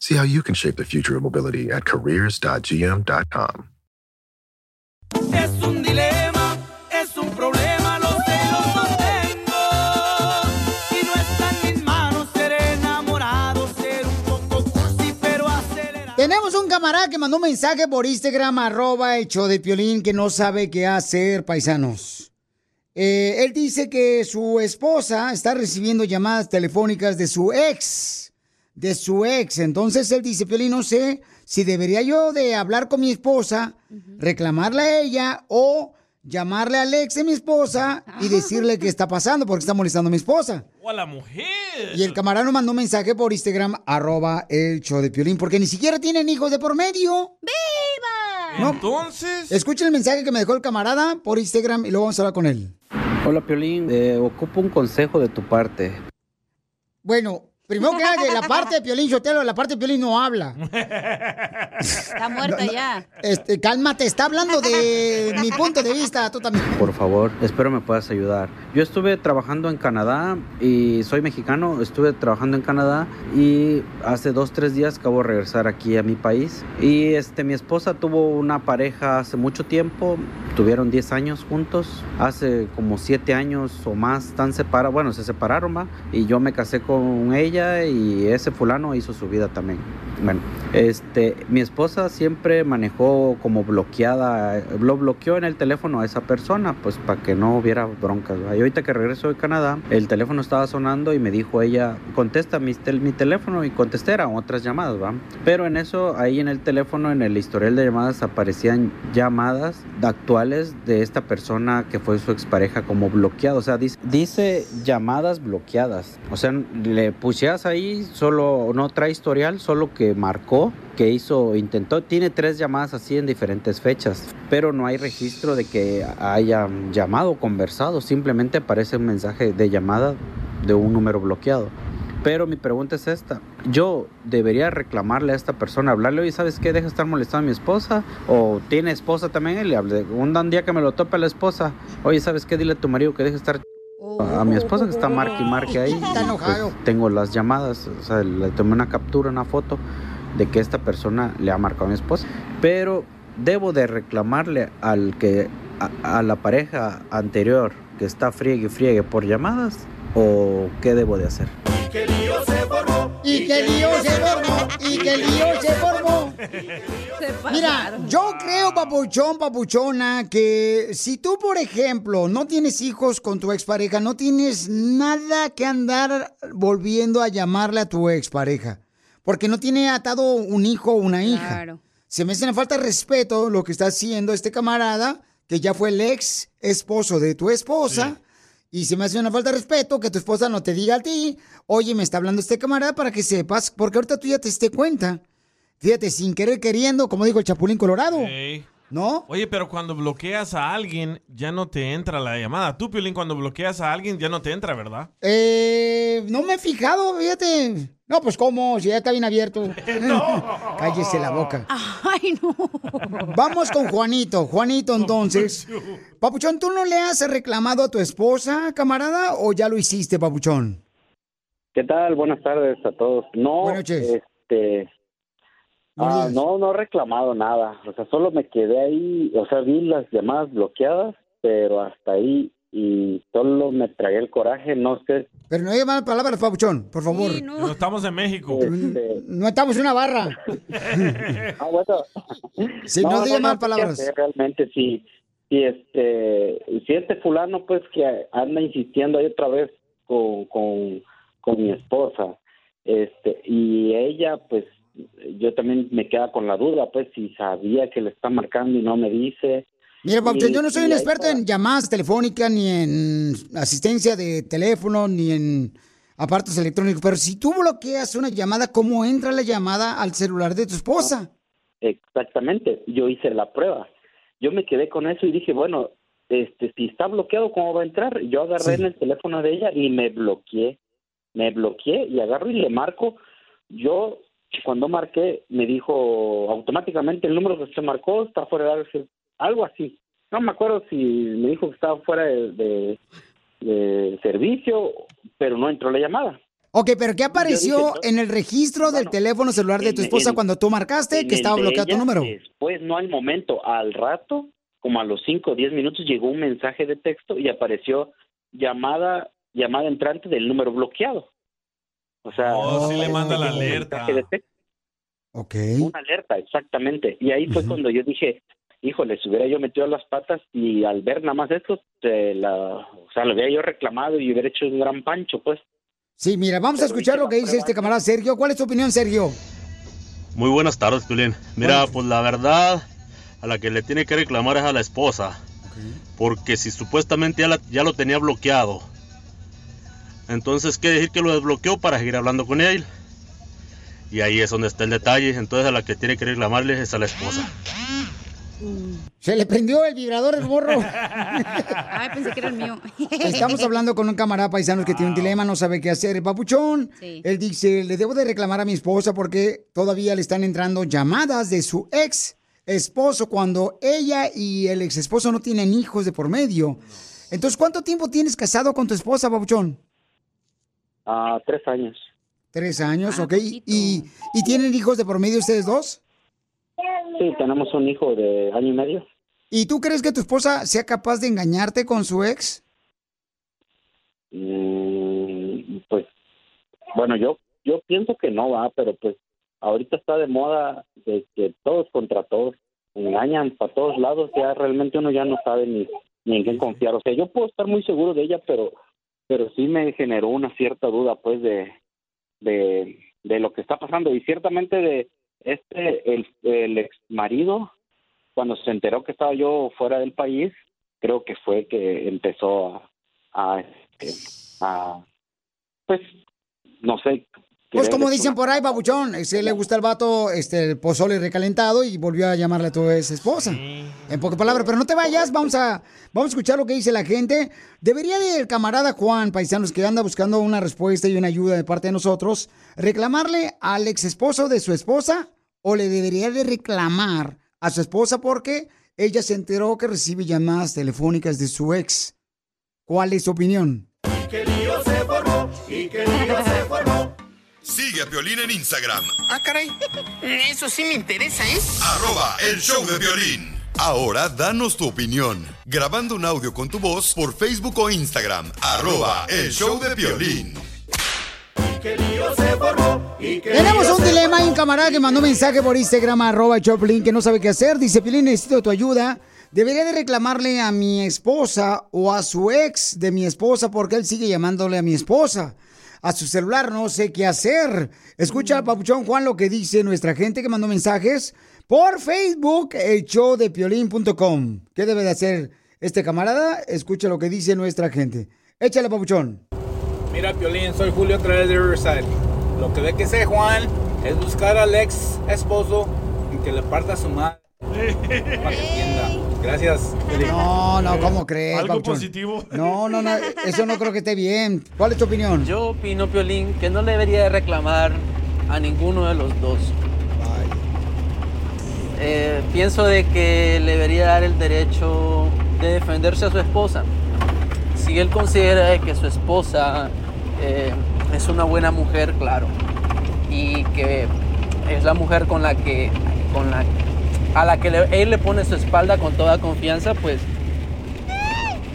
See how you can shape the future of mobility at careers.gm.com. Es un dilema, es un problema, lo sé, lo sostengo. Y no está en mis manos ser enamorado, ser un poco cursi, pero acelerado. Tenemos un camarada que mandó un mensaje por Instagram, arroba show de Piolín, que no sabe qué hacer, paisanos. Eh, él dice que su esposa está recibiendo llamadas telefónicas de su ex. De su ex. Entonces él dice, Piolín, no sé si debería yo de hablar con mi esposa, reclamarle a ella o llamarle al ex de mi esposa y decirle qué está pasando porque está molestando a mi esposa. ¡O a la mujer! Y el camarada nos mandó un mensaje por Instagram, arroba el show de Piolín, porque ni siquiera tienen hijos de por medio. ¡Viva! Entonces. Escucha el mensaje que me dejó el camarada por Instagram y luego vamos a hablar con él. Hola Piolín, eh, ocupo un consejo de tu parte. Bueno, primero que nada, la parte de Piolín Sotelo, la parte de Piolín no habla. Está muerta ya. Este, cálmate, está hablando de mi punto de vista, tú también. Por favor, espero me puedas ayudar. Yo estuve trabajando en Canadá y soy mexicano, estuve trabajando en Canadá y hace dos, tres días acabo de regresar aquí a mi país. Y este, mi esposa tuvo una pareja hace mucho tiempo, tuvieron 10 años juntos, hace como 7 años o más están separados, bueno, se separaron, va, y yo me casé con ella y ese fulano hizo su vida también. Bueno, este, mi esposa siempre manejó como bloqueada, lo bloqueó en el teléfono a esa persona, pues para que no hubiera broncas. Y ahorita que regreso de Canadá, el teléfono estaba sonando y me dijo ella, contesta mi, tel- mi teléfono y contesté, eran otras llamadas, ¿va? Pero en eso, ahí en el teléfono, en el historial de llamadas, aparecían llamadas actuales de esta persona que fue su expareja como bloqueado. O sea, dice, dice llamadas bloqueadas. O sea, le pusieras ahí, solo no trae historial, solo que marcó que hizo, intentó, tiene tres llamadas así en diferentes fechas, pero no hay registro de que haya llamado o conversado, simplemente aparece un mensaje de llamada de un número bloqueado. Pero mi pregunta es esta, ¿yo debería reclamarle a esta persona, hablarle, oye, ¿sabes qué? Deja de estar molestando a mi esposa, o tiene esposa también, y le hable, un día que me lo tope la esposa, oye, ¿sabes qué? Dile a tu marido que deje de estar a mi esposa que está marque y marque ahí. Pues, tengo las llamadas, o sea, le tomé una captura, una foto de que esta persona le ha marcado a mi esposa. Pero debo de reclamarle al que a, a la pareja anterior que está friegue y friegue por llamadas o qué debo de hacer. Que el lío se formó. Y que lío se formó, y que lío se formó. Mira, yo creo, papuchón, papuchona, que si tú, por ejemplo, no tienes hijos con tu expareja, no tienes nada que andar volviendo a llamarle a tu expareja. Porque no tiene atado un hijo o una hija. Claro. Se me hace una falta de respeto lo que está haciendo este camarada, que ya fue el ex esposo de tu esposa. Y se me hace una falta de respeto que tu esposa no te diga a ti, oye, me está hablando este camarada para que sepas, porque ahorita tú ya te diste cuenta. Fíjate, sin querer queriendo, como dijo el Chapulín Colorado. ¿No? Oye, pero cuando bloqueas a alguien, ya no te entra la llamada. Tú, Piolín, cuando bloqueas a alguien, ya no te entra, ¿verdad? Eh, no me he fijado, fíjate. No, pues cómo, si ya está bien abierto. Cállese la boca. Ay, no. Vamos con Juanito. Juanito, entonces. Papuchón, ¿tú no le has reclamado a tu esposa, camarada, o ya lo hiciste, Papuchón? ¿Qué tal? Buenas tardes a todos. No, Buenas noches. este, ah, no, no he reclamado nada. O sea, solo me quedé ahí, o sea, vi las llamadas bloqueadas, pero hasta ahí. y solo me traía el coraje, no sé. Pero no hay malas palabras, Papuchón, por favor. No estamos en México. Este, No estamos en una barra. ah, bueno. Sí, no diga malas sé qué palabras. hacer, Realmente sí. Y este, si este fulano pues que anda insistiendo ahí otra vez con, con, con mi esposa, este, y ella pues yo también me queda con la duda pues si sabía que le está marcando y no me dice. Mira, Papuchón, Y- yo no soy un experto en llamadas telefónicas, ni en asistencia de teléfono, ni en aparatos electrónicos, pero si tú bloqueas una llamada, ¿cómo entra la llamada al celular de tu esposa? Exactamente, yo hice la prueba. Yo me quedé con eso y dije, bueno, este, si está bloqueado, ¿cómo va a entrar? Yo agarré en el teléfono de ella y me bloqueé, me bloqueé y agarro y le marco. Yo, cuando marqué, me dijo automáticamente el número que se marcó está fuera de área", algo así. No me acuerdo si me dijo que estaba fuera de, de- de servicio, pero no entró la llamada. Ok, pero ¿qué apareció en el registro del teléfono celular de tu esposa en- cuando tú marcaste que estaba bloqueado tu número? Después, no al momento, al rato, como a los 5 o 10 minutos, llegó un mensaje de texto y apareció llamada llamada entrante del número bloqueado. O sea, Oh, sí le manda la alerta. mensaje de texto, Ok. Una alerta, exactamente. Y ahí fue cuando yo dije, híjole, si hubiera yo metido las patas y al ver nada más esto, te la, o sea, lo hubiera yo reclamado y hubiera hecho un gran pancho, pues. Sí, mira, vamos a escuchar lo que dice este camarada Sergio. ¿Cuál es tu opinión, Sergio? Muy buenas tardes, Piolín. Mira, pues la verdad, a la que le tiene que reclamar es a la esposa. Porque si supuestamente ya, la- ya lo tenía bloqueado, entonces quiere decir que lo desbloqueó para seguir hablando con él. Y ahí es donde está el detalle. Entonces a la que tiene que reclamarle es a la esposa. Se le prendió el vibrador el borro. Ay, pensé que era el mío. Estamos hablando con un camarada paisano que tiene un dilema, no sabe qué hacer. El papuchón, Sí. él dice, le debo de reclamar a mi esposa porque todavía le están entrando llamadas de su ex esposo cuando ella y el ex esposo no tienen hijos de por medio. Entonces, ¿cuánto tiempo tienes casado con tu esposa, papuchón? Ah, tres años. Tres años, ok. ¿Y, ¿Y tienen hijos de por medio ustedes dos? Sí, tenemos un hijo de año y medio. ¿Y tú crees que tu esposa sea capaz de engañarte con su ex? Mm, pues, bueno, yo yo pienso que no va, pero pues ahorita está de moda de que todos contra todos engañan para todos lados, ya realmente uno ya no sabe ni, ni en quién confiar. O sea, yo puedo estar muy seguro de ella, pero pero sí me generó una cierta duda, pues, de, de, lo que está pasando. Y ciertamente de este, el, el ex marido, cuando se enteró que estaba yo fuera del país, creo que fue que empezó a, a, este, a, pues, no sé. Pues como dicen por ahí, babuchón, se le gusta el vato, este, el pozole recalentado y volvió a llamarle a tu ex esposa. En pocas palabras, pero no te vayas, vamos a, vamos a escuchar lo que dice la gente. Debería del camarada Juan, paisanos, que anda buscando una respuesta y una ayuda de parte de nosotros, reclamarle al ex esposo de su esposa o le debería de reclamar a su esposa porque ella se enteró que recibe llamadas telefónicas de su ex. ¿Cuál es tu opinión? Que lío se formó y que lío se formó. Sigue a Piolín en Instagram, Ah, caray. Eso sí me interesa, ¿eh? arroba el show de violín. Ahora danos tu opinión, grabando un audio con tu voz por Facebook o Instagram, arroba el show de violín. Que lío se formó y que Tenemos un dilema, hay un camarada que mandó un mensaje por Instagram, arroba Choplin, que no sabe qué hacer. Dice, Pilín, necesito tu ayuda. Debería de reclamarle a mi esposa o a su ex de mi esposa porque él sigue llamándole a mi esposa. A su celular no sé qué hacer. Escucha, Papuchón Juan, lo que dice nuestra gente que mandó mensajes por Facebook, el show de piolín.com. ¿Qué debe de hacer este camarada? Escucha lo que dice nuestra gente. Échale, Papuchón. Mira, Piolín, soy Julio otra vez de Riverside. Lo que ve que sé, Juan, es buscar al ex esposo y que le parta su madre. Para que entienda. Gracias, Piolín. No, no, ¿cómo crees? ¿Algo positivo? No, no, no, eso no creo que esté bien. ¿Cuál es tu opinión? Yo opino, Piolín, que no le debería de reclamar a ninguno de los dos. Eh, pienso de que le debería dar el derecho de defenderse a su esposa. Si él considera de que su esposa eh, es una buena mujer, claro, y que es la mujer con la que, con la, a la que él le pone su espalda con toda confianza, pues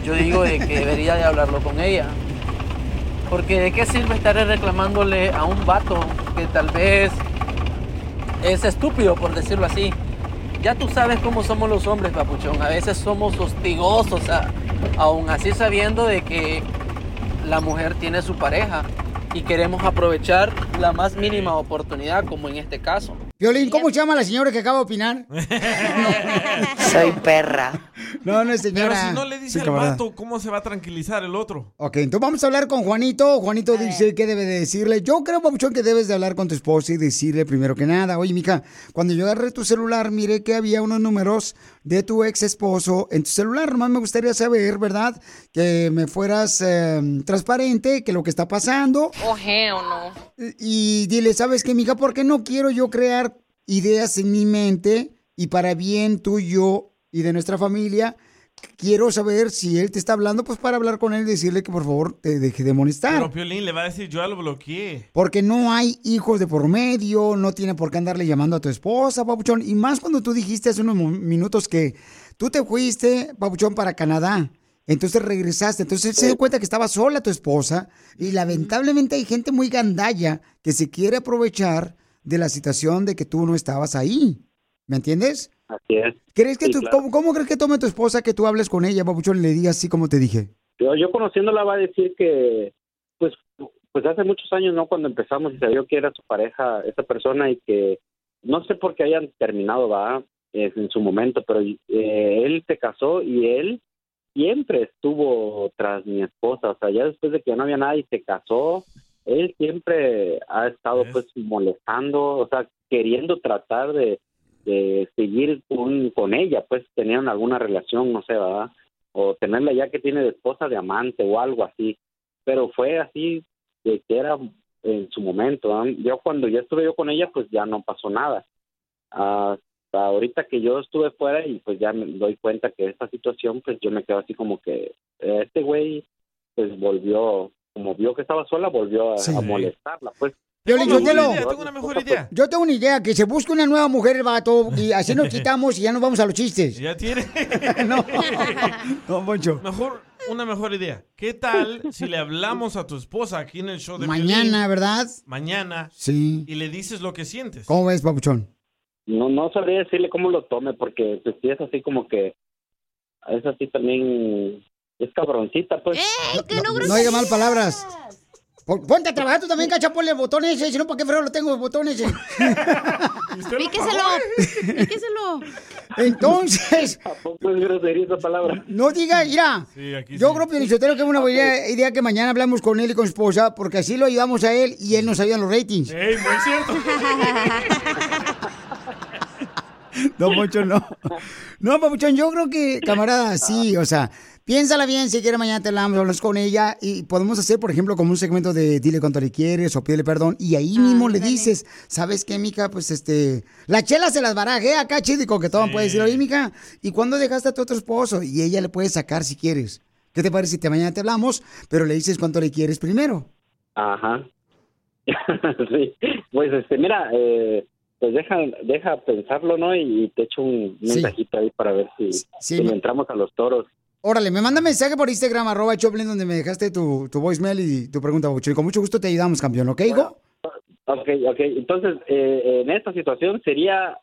yo digo de que debería de hablarlo con ella. Porque de qué sirve estar reclamándole a un vato que tal vez es estúpido, por decirlo así. Ya tú sabes cómo somos los hombres, papuchón. A veces somos hostigosos, aún así sabiendo de que la mujer tiene su pareja y queremos aprovechar la más mínima oportunidad, como en este caso. Violín, ¿cómo se llama la señora que acaba de opinar? Soy perra. No, no es Pero señora. si no le dice Sí, al vato, ¿cómo se va a tranquilizar el otro? Ok, entonces vamos a hablar con Juanito. Juanito dice que debe de decirle. Yo creo, Papuchón, que debes de hablar con tu esposa y decirle primero que nada, oye, mija, cuando yo agarré tu celular, miré que había unos números de tu ex esposo en tu celular. Nomás me gustaría saber, ¿verdad? Que me fueras eh, transparente, que lo que está pasando. Oh, hell no. Y dile, ¿sabes qué, mija? Porque no quiero yo crear ideas en mi mente y para bien tuyo y de nuestra familia. Quiero saber si él te está hablando, pues para hablar con él y decirle que por favor te deje de molestar. Pero Piolín le va a decir, yo ya lo bloqueé. Porque no hay hijos de por medio, no tiene por qué andarle llamando a tu esposa, Papuchón. Y más cuando tú dijiste hace unos minutos que tú te fuiste, Papuchón, para Canadá. Entonces regresaste. Entonces él se dio cuenta que estaba sola tu esposa. Y lamentablemente hay gente muy gandalla que se quiere aprovechar de la situación de que tú no estabas ahí. ¿Me entiendes? Así es. ¿Crees que Sí, tú, claro. ¿cómo, cómo crees que tome tu esposa que tú hables con ella, Papuchón, y le digas así como te dije? Yo, yo conociéndola va a decir que, pues, pues hace muchos años, ¿no? Cuando empezamos y vio que era su pareja, esa persona, y que no sé por qué hayan terminado, va, Es en su momento, pero eh, él se casó y él siempre estuvo tras mi esposa, o sea, ya después de que ya no había nada y se casó, él siempre ha estado pues molestando, o sea, queriendo tratar de, de seguir con, con ella, pues tenían alguna relación, no sé, ¿verdad? O tenerla ya que tiene de esposa de amante o algo así, pero fue así de que era en su momento. ¿verdad? Yo cuando ya estuve yo con ella, pues ya no pasó nada. Hasta ahorita que yo estuve fuera y pues ya me doy cuenta que esta situación, pues yo me quedo así como que este güey pues volvió, como vio que estaba sola, volvió a, Sí. a molestarla, pues. Piolín, Tengo una idea, tengo una mejor idea. Yo tengo una idea, que se busque una nueva mujer el vato y así nos quitamos y ya nos vamos a los chistes. Ya tiene. no, no, Poncho. Mejor, una mejor idea. ¿Qué tal si le hablamos a tu esposa aquí en el show de Mañana, Piolín? ¿verdad? Mañana. Sí. Y le dices lo que sientes. ¿Cómo ves, papuchón? No, no sabría decirle cómo lo tome, porque pues sí es así como que es así también, es cabroncita, pues. No diga mal palabras. Pon- Ponte a trabajar tú también, cacha, ponle el botón ese, si no, ¿para qué frego lo tengo el botón ese? Píqueselo, píqueselo. Entonces, Tampoco es grosería esa palabra. no diga, mira, Sí, aquí yo creo, Pielichotero, que es una buena idea, idea que mañana hablamos con él y con su esposa, porque así lo ayudamos a él y él nos ayuda en los ratings. ¡Ey, muy cierto! No, Poncho, no. No, Papuchón, yo creo que, camarada, sí, o sea, piénsala bien, si quiere mañana te hablamos, hablas con ella y podemos hacer, por ejemplo, como un segmento de dile cuánto le quieres o pídele perdón y ahí mismo le dices, ¿sabes qué, mica? Pues, este, la chela se las baraje acá, chido y coquetón, puede decir, oye, mica, ¿y cuándo dejaste a tu otro esposo? Y ella le puede sacar si quieres. ¿Qué te parece si te mañana te hablamos, pero le dices cuánto le quieres primero? Ajá. sí. Pues este, mira, eh, pues deja, deja pensarlo, ¿no? Y te echo un Sí. mensajito ahí para ver si, Sí, si me- entramos a los toros. Órale, me manda mensaje por Instagram, arroba Choplin, donde me dejaste tu, tu voicemail y tu pregunta, Papuchón. Y con mucho gusto te ayudamos, campeón, ¿ok, hijo? Ok, ok. Entonces, eh, en esta situación sería,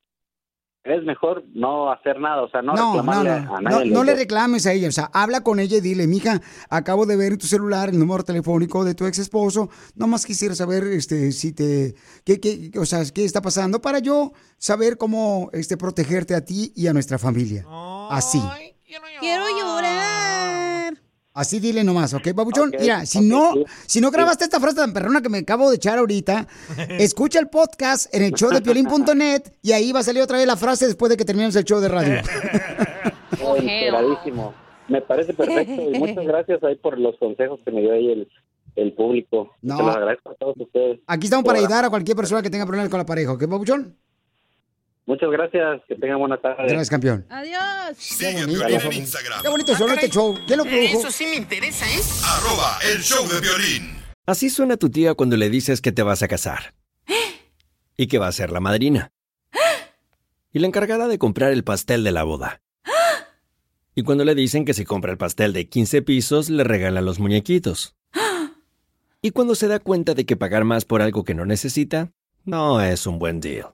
es mejor no hacer nada, o sea, no, reclamarle no, a nadie. no le reclames a ella, o sea, habla con ella y dile, mija, acabo de ver en tu celular el número telefónico de tu ex esposo, nomás quisiera saber, este, si te, qué, qué, o sea, qué está pasando para yo saber cómo, este, protegerte a ti y a nuestra familia. Así, Quiero llorar. Así dile nomás, ¿ok, papuchón? Ok, Mira, si no, sí. si no grabaste esta frase tan perrona que me acabo de echar ahorita, escucha el podcast en el show de piolín.net y ahí va a salir otra vez la frase después de que terminemos el show de radio. Oh, enteradísimo. Me parece perfecto y muchas gracias ahí por los consejos que me dio ahí el, el público. No. Se los agradezco a todos ustedes. Aquí estamos para ayudar a cualquier persona que tenga problemas con la pareja, ¿ok, papuchón? Muchas gracias, que tengan buena tarde. Gracias, campeón. Adiós. Sigue a Piolín en Instagram. Qué bonito sonó este show. ¿Quién lo produjo? Eso sí me interesa, ¿eh? Arroba el show de violín. Así suena tu tía cuando le dices que te vas a casar. Y que va a ser la madrina. Y la encargada de comprar el pastel de la boda. Y cuando le dicen que si compra el pastel de 15 pisos, le regalan los muñequitos. Y cuando se da cuenta de que pagar más por algo que no necesita, no es un buen deal.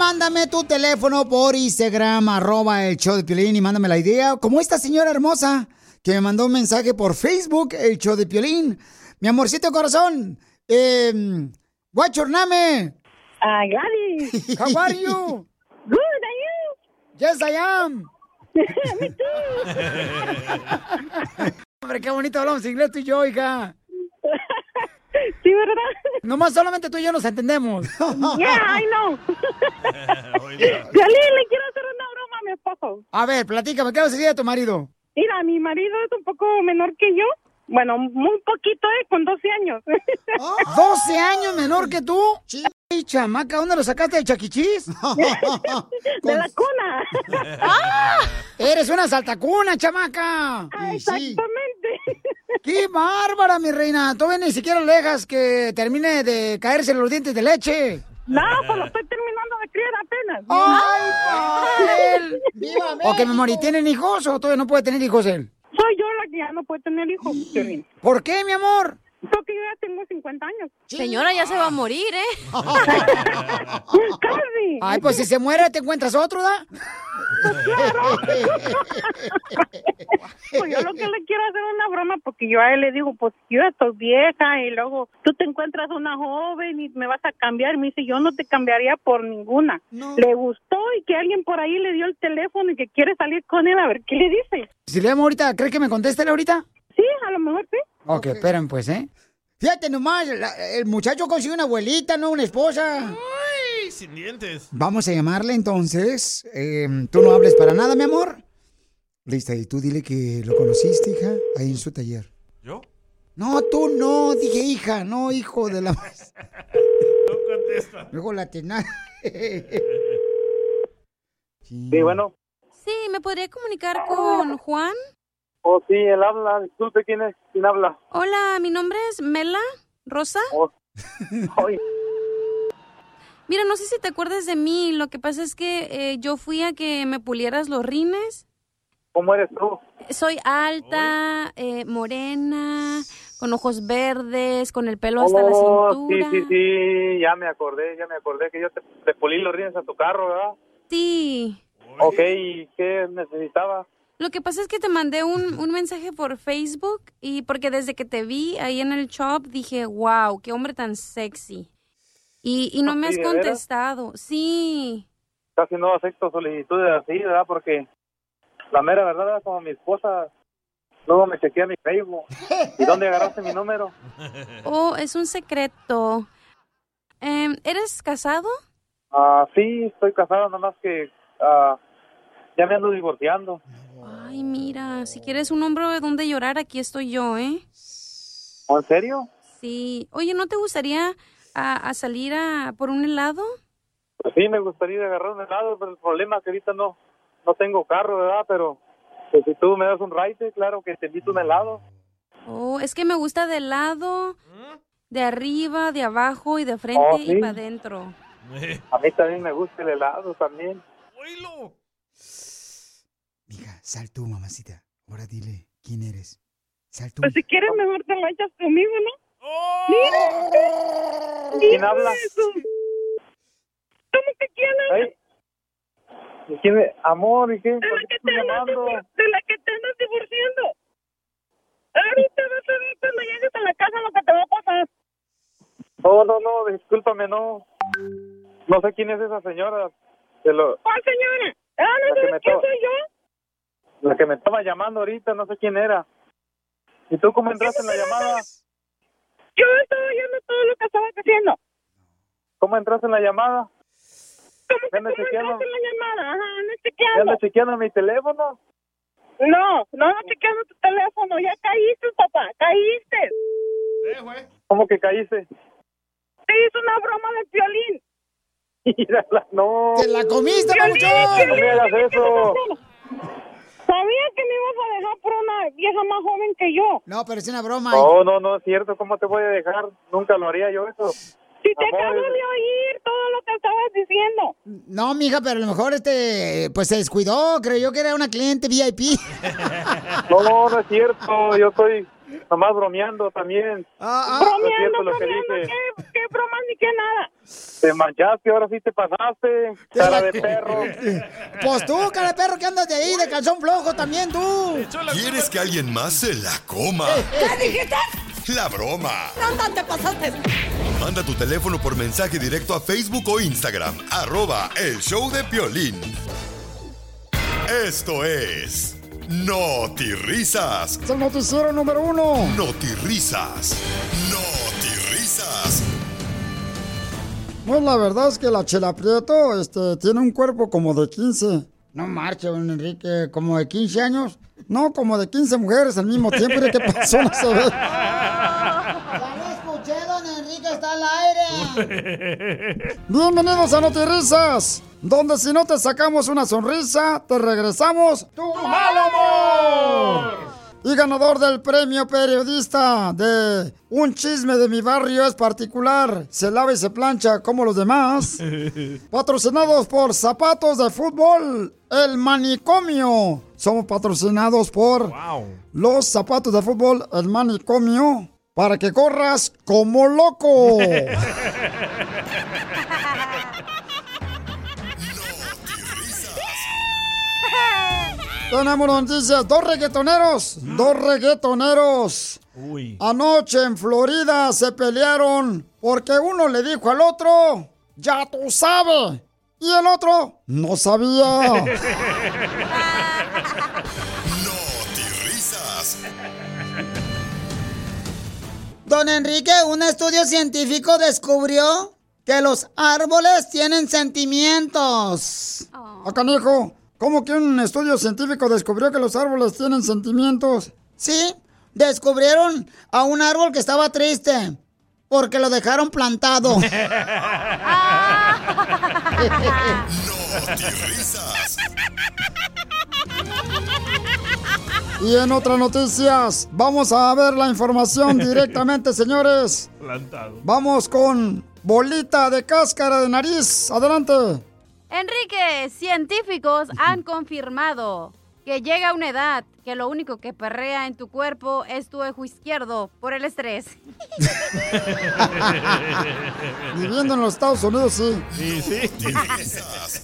Mándame tu teléfono por Instagram, arroba el show de Piolín y mándame la idea. Como esta señora hermosa que me mandó un mensaje por Facebook, el show de Piolín. Mi amorcito corazón, eh, what's your name? Ah, Gladys. How are you? Good, are you? Yes, I am. Me too. Hombre, qué bonito hablamos inglés tú y yo, hija. Sí, ¿verdad? Nomás solamente tú y yo nos entendemos. Yeah, I know. Piolín, le quiero hacer una broma a mi esposo. A ver, platícame, ¿qué vas a decir a tu marido? Mira, mi marido es un poco menor que yo. Bueno, muy poquito, ¿eh? Con 12 años. ¿12 años menor que tú? Ay, chamaca, ¿dónde lo sacaste de chaquichis? De la cuna. ¡Ah! Eres una saltacuna, chamaca. Ah, sí. ¡Qué bárbara, mi reina! Todavía ni siquiera le dejas que termine de caerse los dientes de leche. No, pues lo estoy terminando de criar apenas. ¡Ay! ¿O que mi mori tienen hijos o todavía no puede tener hijos él? Soy yo la que ya no puede tener hijos, Piolín. ¿Por qué, mi amor? Porque yo ya tengo 50 años. Señora, ya se va a morir, ¿eh? Casi. Ay, pues si se muere, te encuentras otro, ¿da? Pues yo lo que le quiero hacer es una broma porque yo a él le digo, pues yo ya estoy vieja y luego tú te encuentras una joven y me vas a cambiar. Me dice, yo no te cambiaría por ninguna. Le gustó y que alguien por ahí le dio el teléfono y que quiere salir con él a ver qué le dice. Si le llamo ahorita, ¿crees que me conteste ahorita? Sí, a lo mejor sí. Ok, esperen pues, ¿eh? Fíjate nomás, la- el muchacho consiguió una abuelita, no una esposa. Ay, sin dientes. Vamos a llamarle entonces. Eh, Tú no hables para nada, mi amor. Lista, y tú dile que lo conociste, hija, ahí en su taller. ¿Yo? No, tú no, dije hija, no hijo de la... No contesta. Luego la tenaz. Sí, bueno. Sí, ¿me podría comunicar con Juan? Oh, sí, él habla. Disculpe, ¿quién es? ¿Quién habla? Hola, mi nombre es Mela Rosa. Mira, no sé si te acuerdas de mí. Lo que pasa es que eh, yo fui a que me pulieras los rines. ¿Cómo eres tú? Soy alta, eh, morena, con ojos verdes, con el pelo hasta la Oh, cintura. sí, sí, sí, ya me acordé, ya me acordé que yo te, te pulí los rines a tu carro, ¿verdad? Sí. Ok, ¿y qué necesitaba? Lo que pasa es que te mandé un, un mensaje por Facebook y porque desde que te vi ahí en el shop dije, wow, qué hombre tan sexy. Y, y no me ¿Sí, has contestado. Sí. Casi no acepto solicitudes así, ¿verdad? Porque la mera verdad, ¿verdad? como mi esposa, luego me chequea mi Facebook. ¿Y dónde agarraste mi número? Oh, es un secreto. Em, ¿Eres casado? Ah, sí, estoy casado, nada más que ah, ya me ando divorciando. Ay, mira, si quieres un hombro de donde llorar, aquí estoy yo, ¿eh? ¿O ¿En serio? Sí. Oye, ¿no te gustaría a, a salir a por un helado? Pues sí, me gustaría agarrar un helado, pero el problema es que ahorita no, no tengo carro, ¿verdad? Pero pues, si tú me das un ride, claro que te invito a un helado. Oh, es que me gusta de lado, de arriba, de abajo y de frente Oh, y para adentro. A mí también me gusta el helado también. Mija, sal tú, mamacita. Ahora dile quién eres. Sal tú. Pues si quieres mejor te lo echas conmigo, ¿no? ¡Oh! Mira. ¿Quién habla? ¿Cómo que quién habla? Ay, ¿y quién es? Amor, ¿y qué? De ¿Por la qué que te andas llamando? divor- de la que te andas divorciando. Ahorita vas a ver cuando llegues a la casa lo que te va a pasar. No, no, no, discúlpame, no. No sé quién es esa señora. De lo, ¿Cuál señora? Ah, La ¿no que sabes quién soy yo? la que me estaba llamando ahorita, no sé quién era. ¿Y tú cómo entraste en la llamada? Yo estaba oyendo todo lo que estabas haciendo. ¿Cómo entraste en la llamada? ¿Cómo entraste en la llamada? Ajá, ando ¿Me chequeando. chequeando mi teléfono? No, no ando chequeando tu teléfono. Ya caíste, papá, caíste. ¿Cómo que caíste? Te hizo una broma de violín. Mírala, no. ¡Te la comiste, papuchón! No me hagas eso. Sabía que me ibas a dejar por una vieja más joven que yo. No, pero es una broma. No, no, no es cierto. ¿Cómo te voy a dejar? Nunca lo haría yo eso. Si te Amor, acabo de oír todo lo que estabas diciendo. No, mija, pero a lo mejor este, pues se descuidó. Creyó que era una cliente VIP. No, no es cierto. Yo estoy nomás bromeando también. Ah, es bromeando, lo bromeando. ¿qué, qué bromas ni qué nada. Te manchaste, ahora sí te pasaste. Cara de perro. Pues tú, cara de perro, que andas de ahí, de calzón flojo también tú. ¿Quieres que alguien más se la coma? ¿Qué dijiste? La broma. No, te pasaste. Manda tu teléfono por mensaje directo a Facebook o Instagram. Arroba el show de Piolín. Esto es... Risas. Es el noticiero número uno. Risas. Risas. Pues la verdad es que la Chela Prieto este, tiene un cuerpo como de 15. No marche, don Enrique, como de 15 años. No, como de 15 mujeres al mismo tiempo. ¿Y qué pasó? No se ve. Ya lo escuché, don Enrique, está al aire. Bienvenidos a Notirrisas, donde si no te sacamos una sonrisa, te regresamos tu mal humor. Y ganador del premio periodista de Un chisme de mi barrio es particular, se lava y se plancha como los demás. Patrocinados por Zapatos de Fútbol, el manicomio. Somos patrocinados por los zapatos de fútbol, el manicomio, para que corras como loco. Tenemos noticias, dos reggaetoneros, dos reggaetoneros. Uy. Anoche en Florida se pelearon porque uno le dijo al otro, ya tú sabes, y el otro no sabía. Risas. Don Enrique, un estudio científico descubrió que los árboles tienen sentimientos. Acá, hijo, ¿cómo que un estudio científico descubrió que los árboles tienen sentimientos? Sí, descubrieron a un árbol que estaba triste porque lo dejaron plantado. Risas. Y en otras noticias, vamos a ver la información directamente, señores. Plantado. Vamos con bolita de cáscara de nariz. Adelante. Enrique, científicos han confirmado que llega una edad que lo único que perrea en tu cuerpo es tu ojo izquierdo por el estrés. Viviendo en los Estados Unidos, sí. Sí, sí.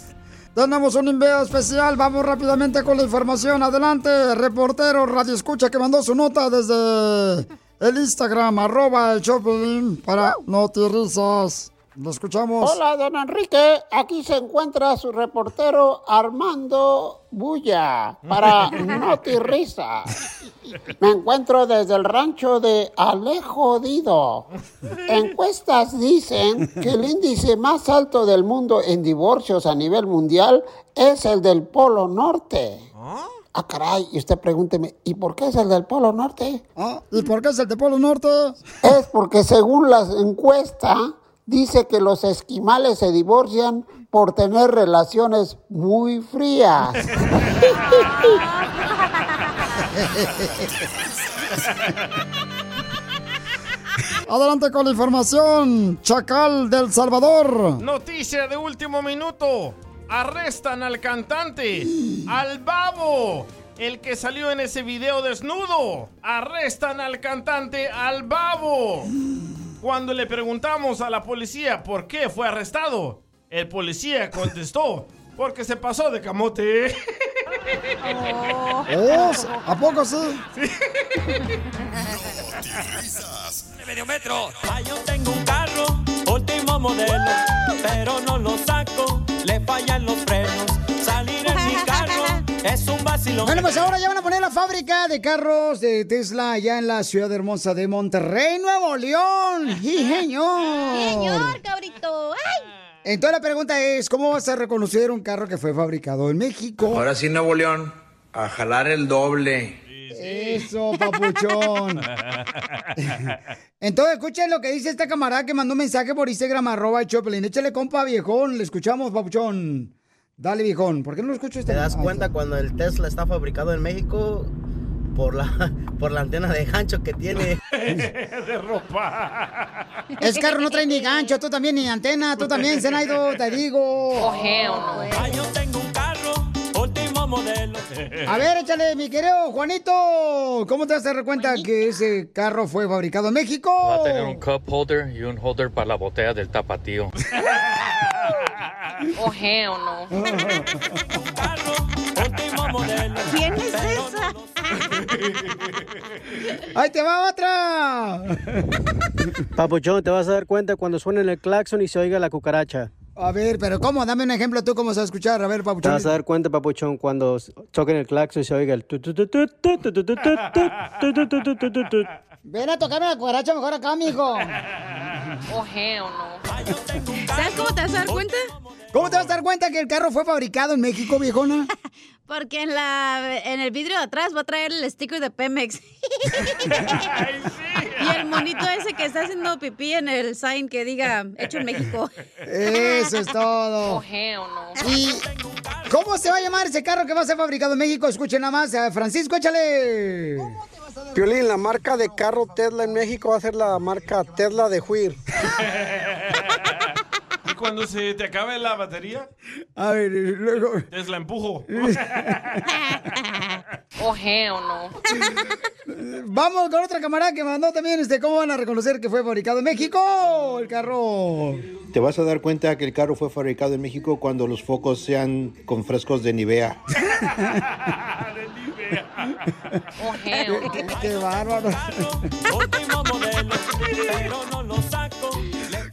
Tenemos un envío especial. Vamos rápidamente con la información. Adelante, reportero Radio Escucha que mandó su nota desde el Instagram, arroba el Choplin para Notirrisas. Lo escuchamos. Hola, don Enrique. Aquí se encuentra su reportero Armando Bulla para Noti Risa. Me encuentro desde el rancho de Alejo Dido. Encuestas dicen que el índice más alto del mundo en divorcios a nivel mundial es el del Polo Norte. Ah, caray, y usted pregúnteme, ¿y por qué es el del Polo Norte? Ah, ¿Y por qué es el del Polo Norte? Es porque según las encuestas dice que los esquimales se divorcian por tener relaciones muy frías. Adelante con la información. Chacal del Salvador. Noticia de último minuto. Arrestan al cantante, al babo, el que salió en ese video desnudo. Arrestan al cantante, al babo. Cuando le preguntamos a la policía por qué fue arrestado, el policía contestó, porque se pasó de camote. Oh, ¿A poco sí? medio metro. Ah, yo tengo un carro, último modelo, pero no lo saco, le fallan los frenos. Salir en mi carro es un vacilón. Bueno, pues ahora ya van a poner la fábrica de carros de Tesla allá en la ciudad hermosa de Monterrey, Nuevo León. ¡Sí, señor! Señor, cabrito. ¡Ay! Entonces la pregunta es, ¿cómo vas a reconocer un carro que fue fabricado en México? Ahora sí, Nuevo León, a jalar el doble. Eso, papuchón. Entonces, escuchen lo que dice esta camarada que mandó un mensaje por Instagram, arroba Choplin. Échale, compa, viejón. Le escuchamos, papuchón. Dale, viejón. ¿Por qué no lo escucho este? Te das Ah, cuenta cuando el Tesla está fabricado en México por la, por la antena de gancho que tiene. de ropa. Es carro no trae ni gancho, tú también ni antena, tú también, Zenaido, te digo. Ah, yo tengo un carro, último modelo. A ver, échale, mi querido Juanito. ¿Cómo te vas a dar cuenta que ese carro fue fabricado en México? Va a tener un cup holder y un holder para la botella del tapatío. Oh, hell no. Último modelo. ¿Quién es esa? ¡Ahí te va otra! Papuchón, te vas a dar cuenta cuando suene el claxon y se oiga la cucaracha. A ver, pero ¿cómo? Dame un ejemplo tú cómo se va a escuchar. A ver, Papuchón. Te vas a dar cuenta, Papuchón, cuando toquen el claxon y se oiga el... Ven a tocarme la cuaracha mejor acá, mijo. Oh, hell no. ¿Sabes cómo te vas a dar cuenta? ¿Cómo te vas a dar cuenta que el carro fue fabricado en México, viejona? Porque en, la, en el vidrio de atrás va a traer el sticker de Pemex. y el monito ese que está haciendo pipí en el sign que diga hecho en México. Eso es todo. Oh, no. ¿Y cómo se va a llamar ese carro que va a ser fabricado en México? Escuchen nada más. a Francisco, échale. Piolín, la marca de carro Tesla en México va a ser la marca Tesla de Juir. ¿Y cuando se te acabe la batería? A ver, luego. Es la empujo. Oh, hell no. Vamos con otra camarada que mandó también este, cómo van a reconocer que fue fabricado en México el carro. Te vas a dar cuenta que el carro fue fabricado en México cuando los focos sean con frescos de Nivea. Hell no. Qué bárbaro. Último modelo, pero no lo saco.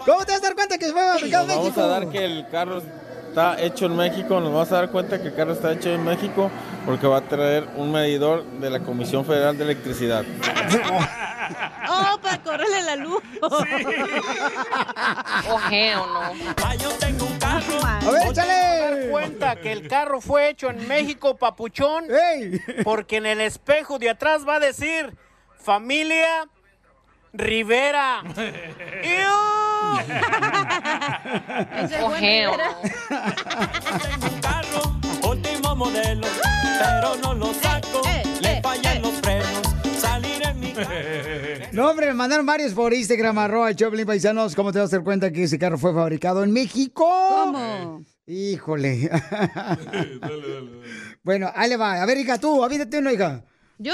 ¿Cómo te vas a dar cuenta que fue fabricado en Nos vamos México? a dar que el carro está hecho en México, nos vamos a dar cuenta que el carro está hecho en México porque va a traer un medidor de la Comisión Federal de Electricidad. Oh, para correrle la luz. Oh, hell no. Ah, yo tengo un carro. A ver, échale. cuenta que el carro fue hecho en México, papuchón, ¡Ey! porque en el espejo de atrás va a decir familia Rivera. hombre, me mandaron varios por Instagram, arroba el Choplin Paisanos. ¿Cómo te vas a dar cuenta que ese carro fue fabricado en México? ¿Cómo? Híjole. Bueno, ahí le va. A ver, hija, tú, avídate una, hija. ¿Yo?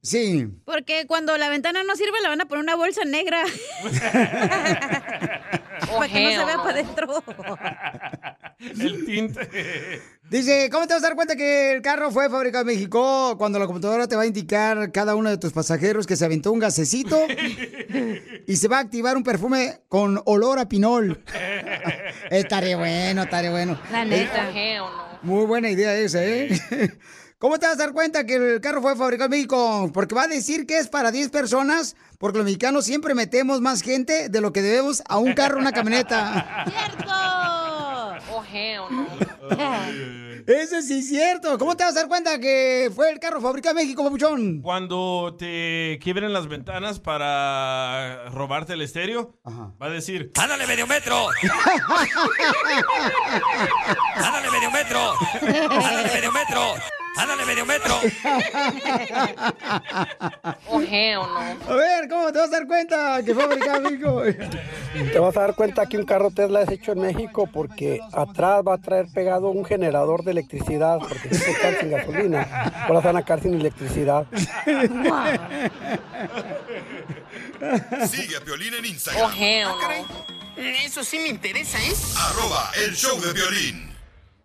Sí. Porque cuando la ventana no sirve, le van a poner una bolsa negra. Para que no se vea para adentro. El tinte. Dice, ¿cómo te vas a dar cuenta que el carro fue fabricado en México? Cuando la computadora te va a indicar cada uno de tus pasajeros que se aventó un gasecito y se va a activar un perfume con olor a pinol. estaré bueno, estaré bueno. La Oh, neta. Muy buena idea esa, ¿eh? ¿Cómo te vas a dar cuenta que el carro fue fabricado en México? Porque va a decir que es para 10 personas, porque los mexicanos siempre metemos más gente de lo que debemos a un carro, una camioneta. ¡Cierto! Hell no. Eso sí es cierto. ¿Cómo te vas a dar cuenta que fue el carro fabricado en México, papuchón? Cuando te quiebren las ventanas para robarte el estéreo, va a decir, ¡Ándale, medio metro! ¡Ándale, medio metro! ¡Ándale, medio metro! Ándale, medio metro. Hell no. A ver, ¿cómo te vas a dar cuenta que fue fabricado en México? Te vas a dar cuenta que un carro Tesla es hecho en México porque atrás va a traer pegado un generador de electricidad porque si se quedan sin gasolina, ahora se van a quedar sin electricidad. Sigue a Piolín en Instagram. hell no. Eso sí me interesa, ¿eh? Arroba el show de violín.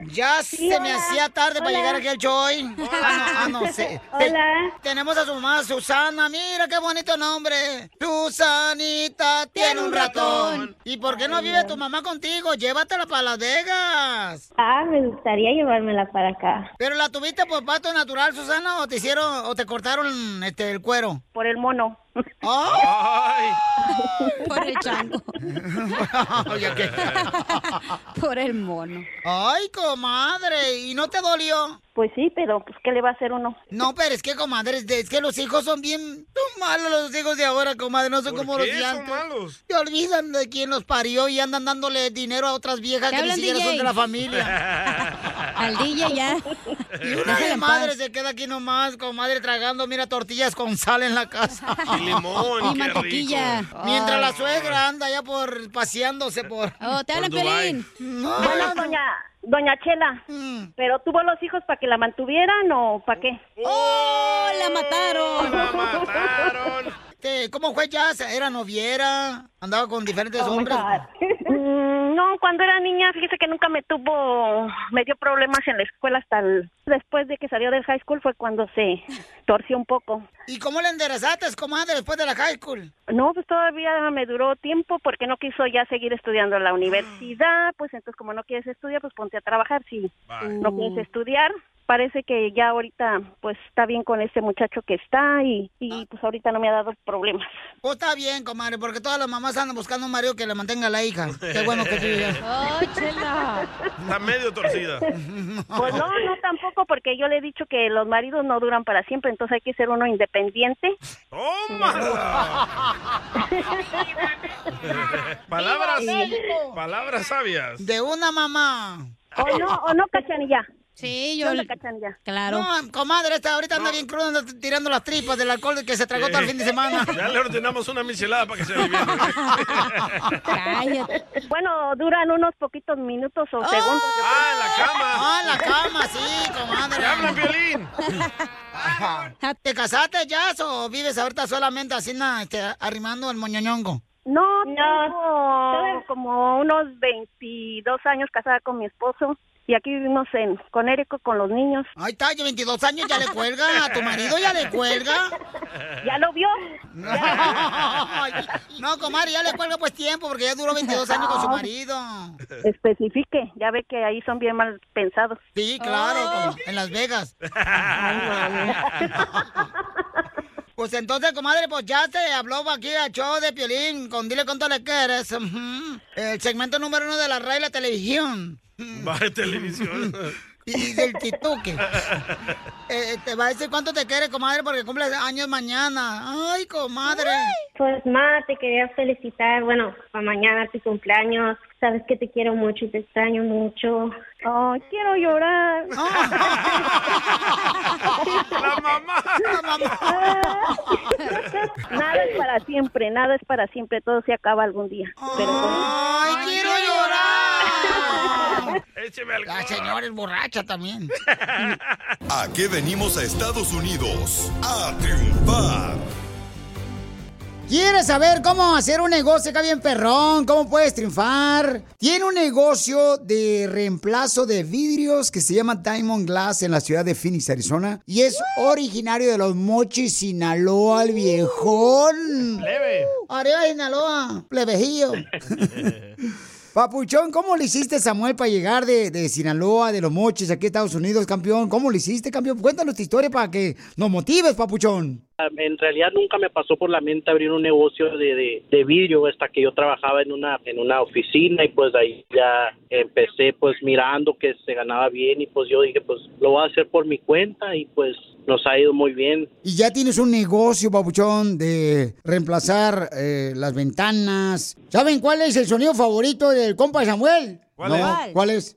Ya se me hacía tarde para llegar aquí al Joy. Ah, no, ah, no sé. Te- Hola. tenemos a su mamá, Susana. Mira qué bonito nombre. Susanita tiene un ratón. ¿Y por qué no vive tu mamá contigo? Llévatela para Las Vegas. Ah, me gustaría llevármela para acá. ¿Pero la tuviste por pato natural, Susana, o te hicieron, o te cortaron este, el cuero? Por el mono. ¡Ay! Por el chango. Por el mono. Ay, comadre, ¿y no te dolió? Pues sí, pero pues ¿qué le va a hacer uno? No, pero es que, comadre, es que los hijos son bien son malos los hijos de ahora, comadre, no son ¿Por como qué los de son antes. malos? Se olvidan de quién los parió y andan dándole dinero a otras viejas ¿Te que ni siquiera son de la familia. Al DJ ya. Y una Déjala de en madre se queda aquí nomás, comadre, tragando, mira, tortillas con sal en la casa. Y limón, Y mantequilla. rico. Mientras la suegra anda ya por paseándose por... Oh, te hablan. Pelín. Bueno, doña, doña Chela, ¿pero tuvo los hijos para que la mantuvieran o para qué? ¡Oh, la mataron! La mataron. Este, ¿Cómo fue ya? ¿Era noviera? ¿Andaba con diferentes Oh, hombres? Mm, No, cuando era niña, fíjese que nunca me tuvo, me dio problemas en la escuela hasta el- después de que salió del high school fue cuando se torció un poco. ¿Y cómo le enderezaste, comadre, después de la high school? No, pues todavía me duró tiempo porque no quiso ya seguir estudiando en la universidad, pues entonces como no quieres estudiar, pues ponte a trabajar si no quieres estudiar. Parece que ya ahorita pues está bien con ese muchacho que está y, y pues ahorita no me ha dado problemas. Pues está bien, comadre, porque todas las mamás andan buscando un marido que le mantenga a la hija. Qué bueno que ya. ¡Oh, chela! Está medio torcida. Pues no, no tampoco porque yo le he dicho que los maridos no duran para siempre, entonces hay que ser uno independiente. palabras, Viva palabras sabias. De una mamá. ¿O no, o no, Cachanilla? Sí, ¿Qué yo... onda, Cachanilla? Claro. No, comadre, esta ahorita anda bien cruda, anda tirando las tripas del alcohol que se tragó todo el fin de semana. Ya le ordenamos una michelada para que se aliviane. Cállate. Bueno, duran unos poquitos minutos o segundos. Ah, en la cama. Ah, en la cama, sí, comadre. ¿Te hablan violín? ¿Te casaste ya o vives ahorita solamente así, na, este, arrimando el moñoñongo? No, tengo como unos 22 años casada con mi esposo y aquí vivimos en Conérico con los niños. Ahí está, ya 22 años, ya le cuelga, a tu marido ya le cuelga. ¿Ya lo vio? No, comadre, ya le cuelga pues tiempo porque ya duró 22 años con su marido. Especifique, ya ve que ahí son bien mal pensados. Sí, claro, como en Las Vegas. Pues entonces, comadre, pues ya te habló aquí a show de Piolín con Dile Cuánto Le Quieres. El segmento número uno de la radio y la televisión. Va de televisión. Y del tituque. Eh, te va a decir cuánto te quiere, comadre, porque cumples años mañana. Ay, comadre. Pues, ma, te quería felicitar. Bueno, para mañana tu cumpleaños. Sabes que te quiero mucho y te extraño mucho. Ay, quiero llorar. La mamá. La mamá. Nada es para siempre, nada es para siempre. Todo se acaba algún día. Pero Ay, quiero llorar. Écheme alcohol. La señora es borracha también. ¿A qué venimos a Estados Unidos? A triunfar. ¿Quieres saber cómo hacer un negocio acá bien perrón? ¿Cómo puedes triunfar? Tiene un negocio de reemplazo de vidrios que se llama Diamond Glass en la ciudad de Phoenix, Arizona. Y es originario de los Mochis, Sinaloa, el viejón. Leve. Arriba Sinaloa, plebejillo. Papuchón, ¿cómo le hiciste, Samuel, para llegar de, de Sinaloa, de los Mochis, aquí a Estados Unidos, campeón? ¿Cómo le hiciste, campeón? Cuéntanos tu historia para que nos motives, Papuchón. En realidad nunca me pasó por la mente abrir un negocio de, de, de vidrio hasta que yo trabajaba en una en una oficina y pues ahí ya empecé pues mirando que se ganaba bien y pues yo dije pues lo voy a hacer por mi cuenta y pues nos ha ido muy bien. Y ya tienes un negocio, papuchón, de reemplazar eh, las ventanas. ¿Saben cuál es el sonido favorito del compa Samuel? ¿Cuál No, es? ¿Cuál es?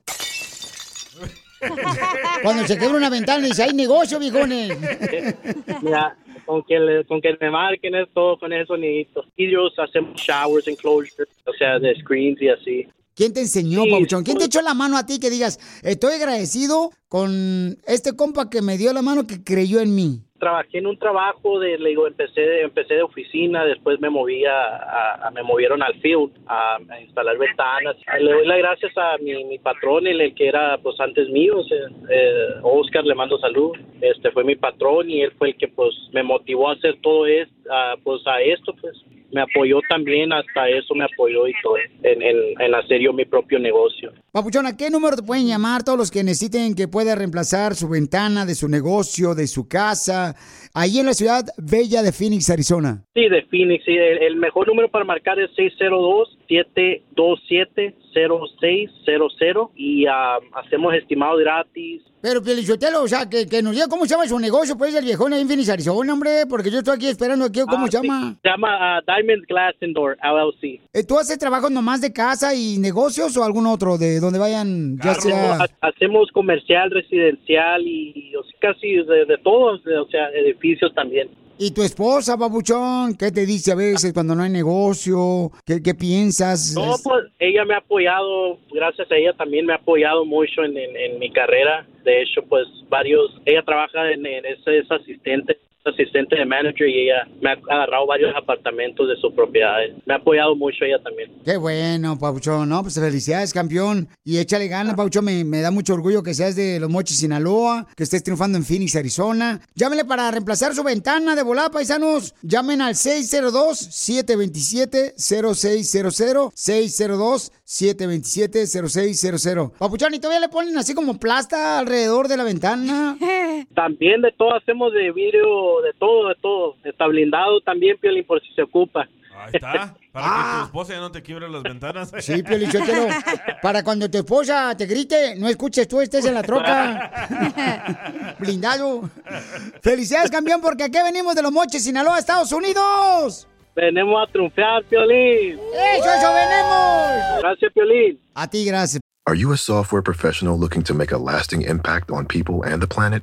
Cuando se quebra una ventana y dice, hay negocio, viejones. Mira, con que le- con que me marquen es todo con esos soniditos. Vidrios hacemos showers, enclosures, o sea, de screens y así. ¿Quién te enseñó, Sí, papuchón? ¿Quién te echó la mano a ti que digas, estoy agradecido con este compa que me dio la mano que creyó en mí? Trabajé en un trabajo de, le digo, empecé empecé de oficina, después me moví a, me movieron al field a, instalar ventanas. Le doy las gracias a mi, mi patrón, el, que era pues antes mío, eh, Oscar, le mando salud. Este fue mi patrón y él fue el que pues me motivó a hacer todo esto, pues a esto, pues me apoyó también, hasta eso me apoyó y todo, en, en, en hacer yo mi propio negocio. Papuchón, ¿a qué número te pueden llamar todos los que necesiten que pueda reemplazar su ventana de su negocio, de su casa, ahí en la ciudad bella de Phoenix, Arizona? Sí, de Phoenix, sí, el, el mejor número para marcar es 602-727-0600 y ah, hacemos estimado gratis. Pero, Pielichotelo, o sea, que, que nos diga cómo se llama su negocio, pues, el viejón ahí en Phoenix, Arizona, hombre, porque yo estoy aquí esperando aquí, ¿cómo Ah, se sí, llama? Se llama ah, Diamond Glass and Door, LLC. Eh, ¿Tú haces trabajos nomás de casa y negocios o algún otro de donde vayan, ya sea... Ha- Hacemos comercial, residencial y sea, casi de, de todos, o sea, edificios también. ¿Y tu esposa, papuchón? ¿Qué te dice a veces cuando no hay negocio? ¿Qué, piensas? No, Es- pues ella me ha apoyado, gracias a ella también me ha apoyado mucho en, mi carrera. De hecho, pues varios, ella trabaja en, en ese, es asistente, es asistente de manager y ella me ha agarrado varios apartamentos de sus propiedades. Me ha apoyado mucho ella también. Qué bueno, Pauchón. No, pues felicidades, campeón. Y échale ganas, Pauchón. Me, me da mucho orgullo que seas de Los Mochis, Sinaloa, que estés triunfando en Phoenix, Arizona. Llámenle para reemplazar su ventana de volada, paisanos. Llamen al 602-727-0600. 602-727-0600. Papuchón, ¿y todavía le ponen así como plasta alrededor de la ventana? También de todo hacemos de vidrio, de todo, de todo. Está blindado también, Piolín, por si se ocupa. Ahí está. Para que tu esposa ya no te quiebre las ventanas. Ah. Sí, Piolichotelo. Para cuando tu esposa te grite, no escuches tú, estés en la troca. Blindado. Felicidades, campeón, porque aquí venimos de los moches, Sinaloa, Estados Unidos. Venimos a triunfar, Piolín. ¡Eso, eso venimos! Gracias, Piolín. A ti, gracias. Are you a software professional looking to make a lasting impact on people and the planet?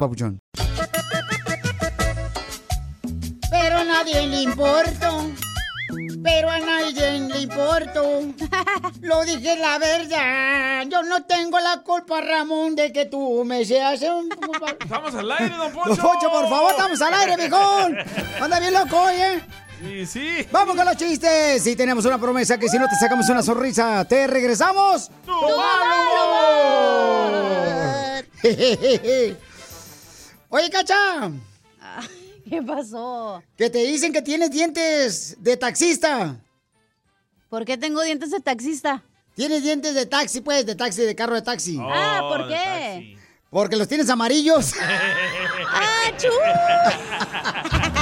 Papuchón. Pero a nadie le importo. Pero a nadie le importo. Lo dije la verdad. Yo no tengo la culpa, Ramón, de que tú me seas un... Estamos al aire, don Don Poncho. Poncho, por favor, estamos al aire, viejón. Anda bien loco, ¿eh? Sí, sí. Vamos con los chistes. Y tenemos una promesa que si no te sacamos una sonrisa, te regresamos. ¡Tu mal humor! Oye, Cacha. ¿Qué pasó? Que te dicen que tienes dientes de taxista. ¿Por qué tengo dientes de taxista? Tienes dientes de taxi, pues, de taxi, de carro de taxi. ah, ¿por qué? Porque los tienes amarillos. ¡Ah, chu!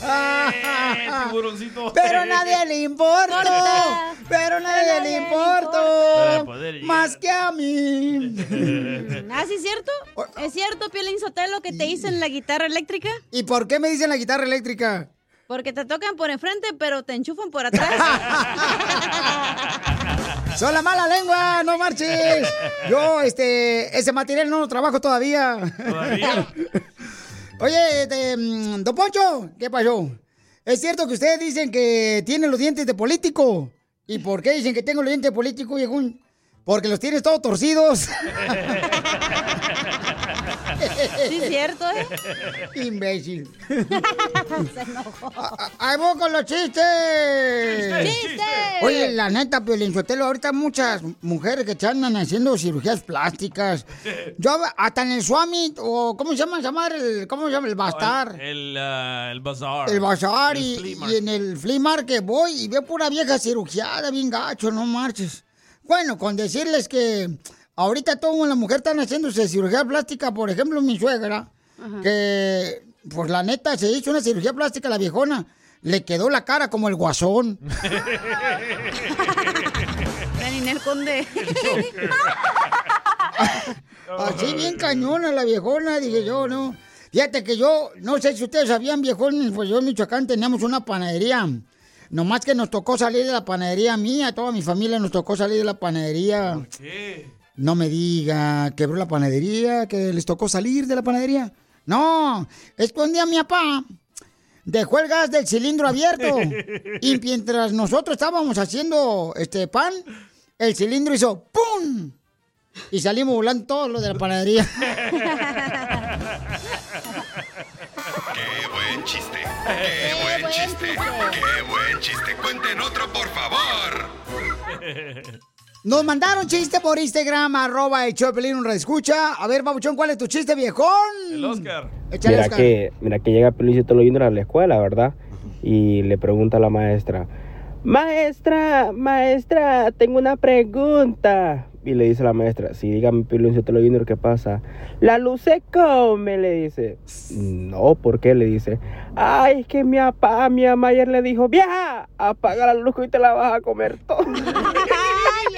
tiburoncito. Pero a nadie le importa. Pero a nadie, nadie le importa. Más que a mí. ¿Ah, sí es cierto? ¿Es cierto, Piolín Sotelo, que te hice en la guitarra eléctrica? ¿Y por qué me dicen la guitarra eléctrica? Porque te tocan por enfrente, pero te enchufan por atrás. Son la mala lengua, no marches. Yo, este, ese material no lo trabajo todavía. ¿Todavía? Oye, este, mm, don Poncho, ¿qué pasó? ¿Es cierto que ustedes dicen que tienen los dientes de político? ¿Y por qué dicen que tengo los dientes de político, viejón? Porque los tienes todos torcidos. Sí, es cierto, ¿eh? Imbécil. Se enojó. ¡Ahí voy con los chistes! ¡Chistes! Oye, la neta, Piolín Sotelo, ahorita muchas mujeres que te andan haciendo cirugías plásticas. Yo hasta en el Swami, o ¿cómo se llama esa madre? El- ¿Cómo se llama? El Bastar. El, ah, el bazar. El bazar El y, y en el flea market voy y veo pura vieja cirugiada, bien gacho, no marches. Bueno, con decirles que ahorita toda la mujer están haciéndose cirugía plástica, por ejemplo, mi suegra, que pues la neta se hizo una cirugía plástica a la viejona, le quedó la cara como el guasón. La Ninel Conde. Así bien cañona la viejona, dije yo, ¿no? Fíjate que yo, no sé si ustedes sabían, viejones, pues yo en Michoacán teníamos una panadería. Nomás que nos tocó salir de la panadería mía, toda mi familia nos tocó salir de la panadería. ¿Qué? No me diga, quebró la panadería, que les tocó salir de la panadería. No, es que un día mi papá dejó el gas del cilindro abierto. y mientras nosotros estábamos haciendo este pan, el cilindro hizo ¡pum! Y salimos volando todos los de la panadería. ¡Qué buen chiste! ¡Qué buen chiste! ¡Qué buen chiste! ¡Cuenten otro, por favor! Nos mandaron chiste por Instagram, arroba el Chopelín, un escucha. A ver, babuchón, ¿cuál es tu chiste, viejón? El Oscar. Échale, Mira Oscar. que, mira que llega Pelicito Junior a la escuela, ¿verdad? Y le pregunta a la maestra, maestra, maestra, tengo una pregunta. Y le dice la maestra, sí, dígame Pelicito Junior, ¿qué pasa? La luz se come, le dice. No, ¿por qué? Le dice. Ay, es que mi papá, mi mamá ayer le dijo, vieja, apaga la luz hoy te la vas a comer todo.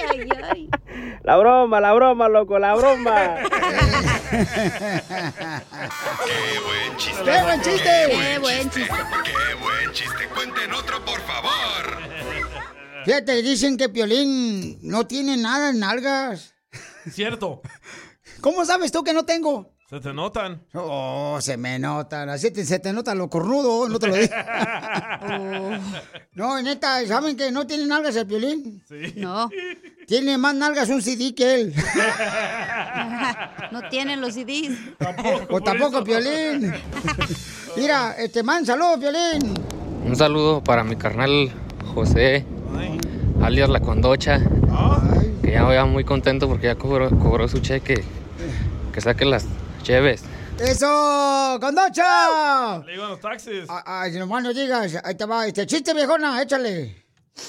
Ay, ay, ay. La broma, la broma, loco, la broma. ¡Qué buen chiste! ¡Qué buen chiste! ¡Qué buen chiste! ¡Qué buen chiste! ¡Cuenten otro, por favor! Fíjate, dicen que Piolín no tiene nada en nalgas. Cierto. ¿Cómo sabes tú que no tengo? Se te notan. Oh, se me notan. Así te- se te nota lo cornudo, no te lo digo. No, neta, ¿saben que no tiene nalgas el Piolín? Sí. No. Tiene más nalgas un CD que él. No tienen los CDs. o tampoco Piolín. Mira, este man, saludos, Piolín. Un saludo para mi carnal José, alias La Condocha, que ya voy muy contento porque ya cobró, cobró su cheque. Que saque las cheves. ¡Eso! ¡Condocha! Le digo a los taxis. Ay, nomás no digas. Ahí te va. Este chiste, viejona, échale.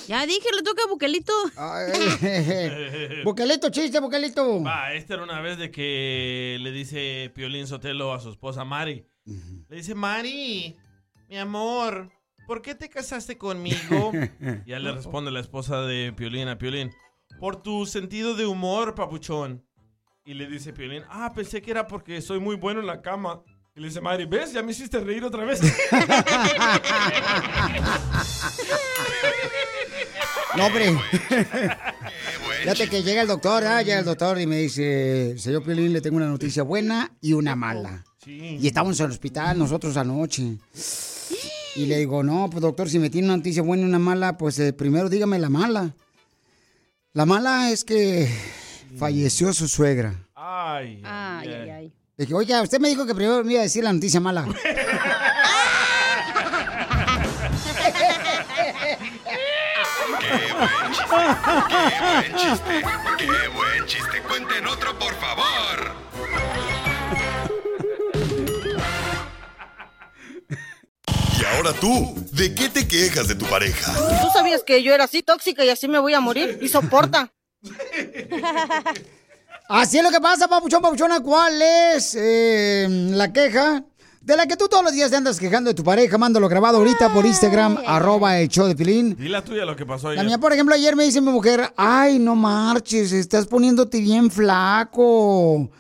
Ya dije, le toca a Buquelito. Buquelito, chiste, Buquelito. Va, esta era una vez de que le dice Piolín Sotelo a su esposa Mari. Le dice, Mari, mi amor, ¿por qué te casaste conmigo? Y ya le responde la esposa de Piolín a Piolín, por tu sentido de humor, papuchón. Y le dice Piolín, ah, pensé que era porque soy muy bueno en la cama. Y le dice Mari, ¿ves? Ya me hiciste reír otra vez. No, hombre. Fíjate que llega el doctor, ah, llega el doctor y me dice, señor Piolín, le tengo una noticia buena y una mala. Y estábamos en el hospital nosotros anoche. Y le digo, no, pues doctor, si me tiene una noticia buena y una mala, pues eh, primero dígame la mala. La mala es que falleció su suegra. Ay, Ay, ay, ay. Le dije, oiga, usted me dijo que primero me iba a decir la noticia mala. ¡Qué buen chiste! ¡Qué buen chiste! ¡Cuenten otro, por favor! Y ahora tú, ¿de qué te quejas de tu pareja? ¿Tú sabías que yo era así tóxica y así me voy a morir? Y soporta. Así es lo que pasa, papuchón, papuchona. ¿Cuál es eh, la queja de la que tú todos los días te andas quejando de tu pareja? Mándalo grabado ahorita por Instagram, arroba el show de Pilín. Di la tuya lo que pasó La ayer. mía, por ejemplo, ayer me dice mi mujer, ay, no marches, estás poniéndote bien flaco.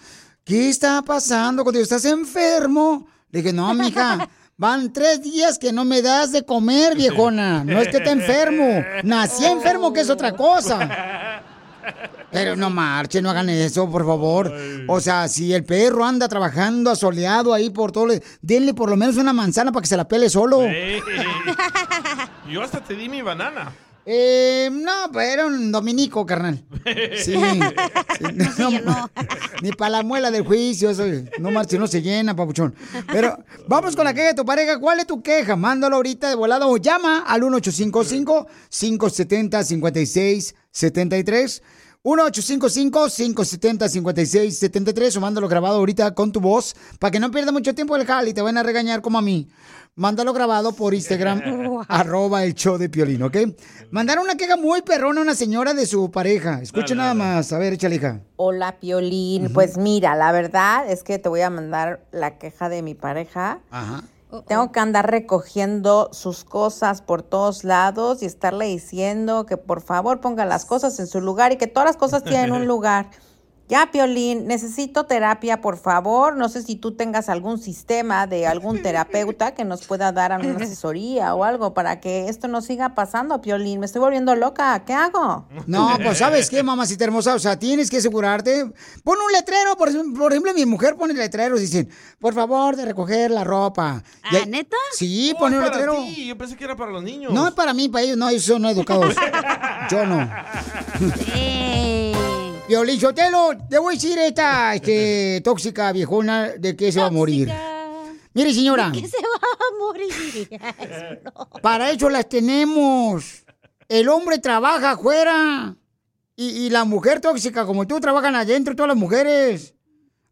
¿Qué está pasando contigo? ¿Estás enfermo? Le dije, no, mija, Van tres días que no me das de comer, viejona. No es que esté enfermo. Nací enfermo, que es otra cosa. Pero no marchen, no hagan eso, por favor. O sea, si el perro anda trabajando asoleado ahí por todo, le- denle por lo menos una manzana para que se la pele solo. Yo hasta te di mi banana. Eh, no, pero era un dominico, carnal. Sí. Sí, no, Ni para la muela del juicio, eso no marche, no se llena, papuchón. Pero vamos con la queja de tu pareja. ¿Cuál es tu queja? Mándalo ahorita de volada o llama al 1855-570-5673. 1-855-570-5673 o mándalo grabado ahorita con tu voz para que no pierda mucho tiempo el jale y te van a regañar como a mí. Mándalo grabado por Instagram, arroba el show de Piolín, ¿ok? Mandaron una queja muy perrona a una señora de su pareja. Escucha nada más. A ver, échale, hija. Hola, Piolín. Pues mira, la verdad es que te voy a mandar la queja de mi pareja. Ajá. Tengo que andar recogiendo sus cosas por todos lados y estarle diciendo que por favor ponga las cosas en su lugar y que todas las cosas tienen un lugar. Ya, Piolín, necesito terapia, por favor. No sé si tú tengas algún sistema de algún terapeuta que nos pueda dar una asesoría o algo para que esto no siga pasando, Piolín. Me estoy volviendo loca. ¿Qué hago? No, pues ¿sabes qué, mamacita hermosa? O sea, tienes que asegurarte. Pon un letrero, por, ejemplo- por ejemplo, mi mujer pone letreros y dicen, por favor, de recoger la ropa. Y hay- ¿neta? Sí, Oh, pone un para letrero. ti. Yo pensé que era para los niños. No es para mí, para ellos, no, ellos son no educados. Yo no. Violín Sotelo, te voy a decir esta este, tóxica viejona de que se va a morir. Mire, señora, ¿Qué se va a morir? Para eso las tenemos. El hombre trabaja afuera y, y la mujer tóxica como tú trabajan adentro, todas las mujeres.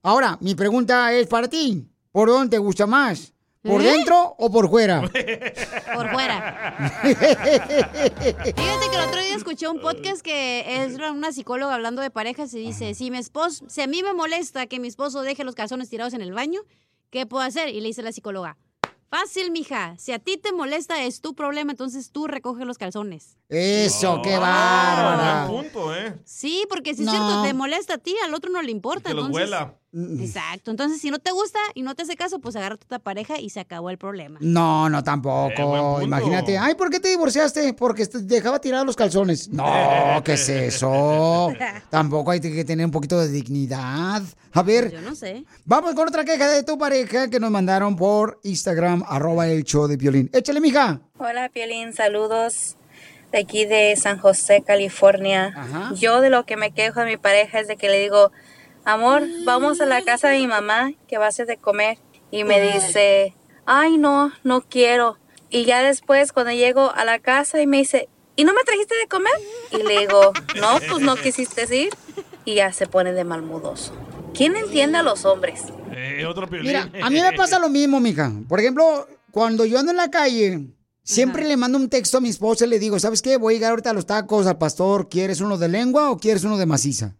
Ahora, mi pregunta es para ti. ¿Por dónde te gusta más? ¿Por ¿Eh? dentro o por fuera? Por fuera. Fíjate que el otro día escuché un podcast que es una psicóloga hablando de parejas y dice, si mi esposo, si a mí me molesta que mi esposo deje los calzones tirados en el baño, ¿qué puedo hacer? Y le dice la psicóloga, fácil, mija, si a ti te molesta es tu problema, entonces tú recoge los calzones. Eso, qué Ah, bárbara. buen punto, ¿eh? Sí, porque si No. es cierto, te molesta a ti, al otro no le importa. Que los entonces-. Exacto, entonces si no te gusta y no te hace caso, pues agarra a tu pareja y se acabó el problema. No, no, Eh, tampoco. Imagínate. Ay, ¿por qué te divorciaste? Porque te dejaba tirados los calzones. No, ¿qué es eso? Tampoco hay que tener un poquito de dignidad. A ver, Yo no sé. vamos con otra queja de tu pareja que nos mandaron por Instagram, arroba el show de violín. Échale, mija. Hola, Piolín, saludos de aquí de San José, California. Yo de lo que me quejo de mi pareja es de que le digo, amor, vamos a la casa de mi mamá que va a hacer de comer. Y me dice, ay, no, no quiero. Y ya después, cuando llego a la casa y me dice, ¿y no me trajiste de comer? Y le digo, no, pues no quisiste ir. Y ya se pone de malmudoso. ¿Quién entiende a los hombres? Eh, otro. Mira, a mí me pasa lo mismo, mija. Por ejemplo, cuando yo ando en la calle, siempre le mando un texto a mi esposa y le digo, ¿sabes qué? Voy a llegar ahorita a los tacos al pastor. ¿Quieres uno de lengua o quieres uno de maciza?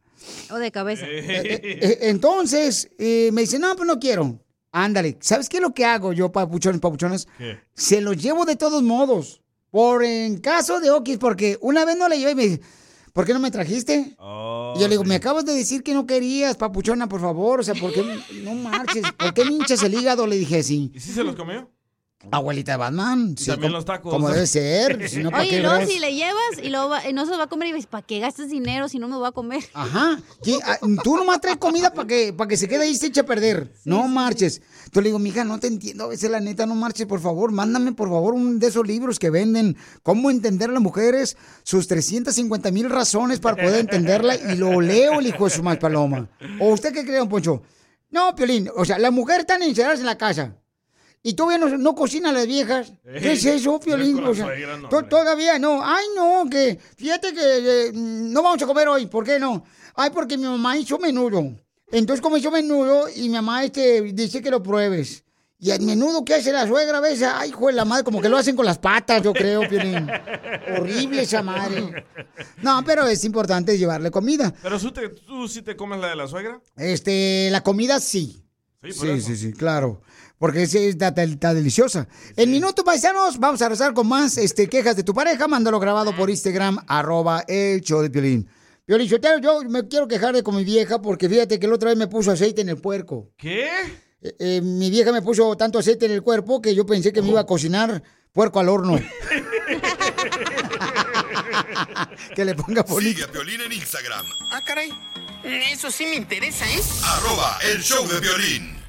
O de cabeza. Eh, entonces, eh, me dice, no, pues no quiero. Ándale, ¿sabes qué es lo que hago yo, papuchones, papuchones? ¿Qué? Se los llevo de todos modos. Por en caso de Okis, porque una vez no le llevé y me dice, ¿por qué no me trajiste? Oh, y yo le digo, me acabas de decir que no querías, papuchona, por favor. O sea, ¿por qué no marches? ¿Por qué me hinchas el hígado? Le dije, sí. ¿Y si se los comió? Abuelita de Batman. sí, también como- los tacos. Como debe ser. Si no, ¿para Oye, si le llevas y, luego va- y no se lo va a comer y dices, ¿para qué gastas dinero si no me va a comer? Ajá. ¿Qué? Ah, Tú nomás traes comida para que, para que se quede ahí y se eche a perder. no marches. Entonces le digo, mija, no te entiendo. A veces la neta no marches, por favor. Mándame, por favor, un de esos libros que venden. Cómo entender a las mujeres, sus 350 mil razones para poder entenderla. Y lo leo, el hijo de su más paloma. ¿O usted qué cree, don Poncho? No, Piolín. O sea, las mujeres están encerradas en la casa. Y todavía no, no cocinan las viejas. ¿Qué es eso, Piolín? O sea, no, to- todavía no. Ay, no, que fíjate que eh, no vamos a comer hoy. ¿Por qué no? Ay, porque mi mamá hizo menudo. Entonces, como hizo menudo, y mi mamá este, dice que lo pruebes. Y el menudo que hace la suegra a veces, ay, de la madre, como que lo hacen con las patas, yo creo, Piolín. Horrible esa madre. No, pero es importante llevarle comida. Pero tú, te- tú sí te comes la de la suegra. Este, la comida sí. Sí, Sí, sí, sí, claro. Porque sí, está, está- está deliciosa. En minuto, paisanos, vamos a rezar con más este, quejas de tu pareja. Mándalo grabado por Instagram, arroba el show de Piolín. Piolín, Sotelo, yo me quiero quejar de con mi vieja porque fíjate que la otra vez me puso aceite en el puerco. ¿Qué? eh, eh, mi vieja me puso tanto aceite en el cuerpo que yo pensé que me iba a cocinar puerco al horno. que le ponga bonito. Sigue a Piolín en Instagram, Ah, caray. Eso sí me interesa, ¿eh? arroba el show de violín.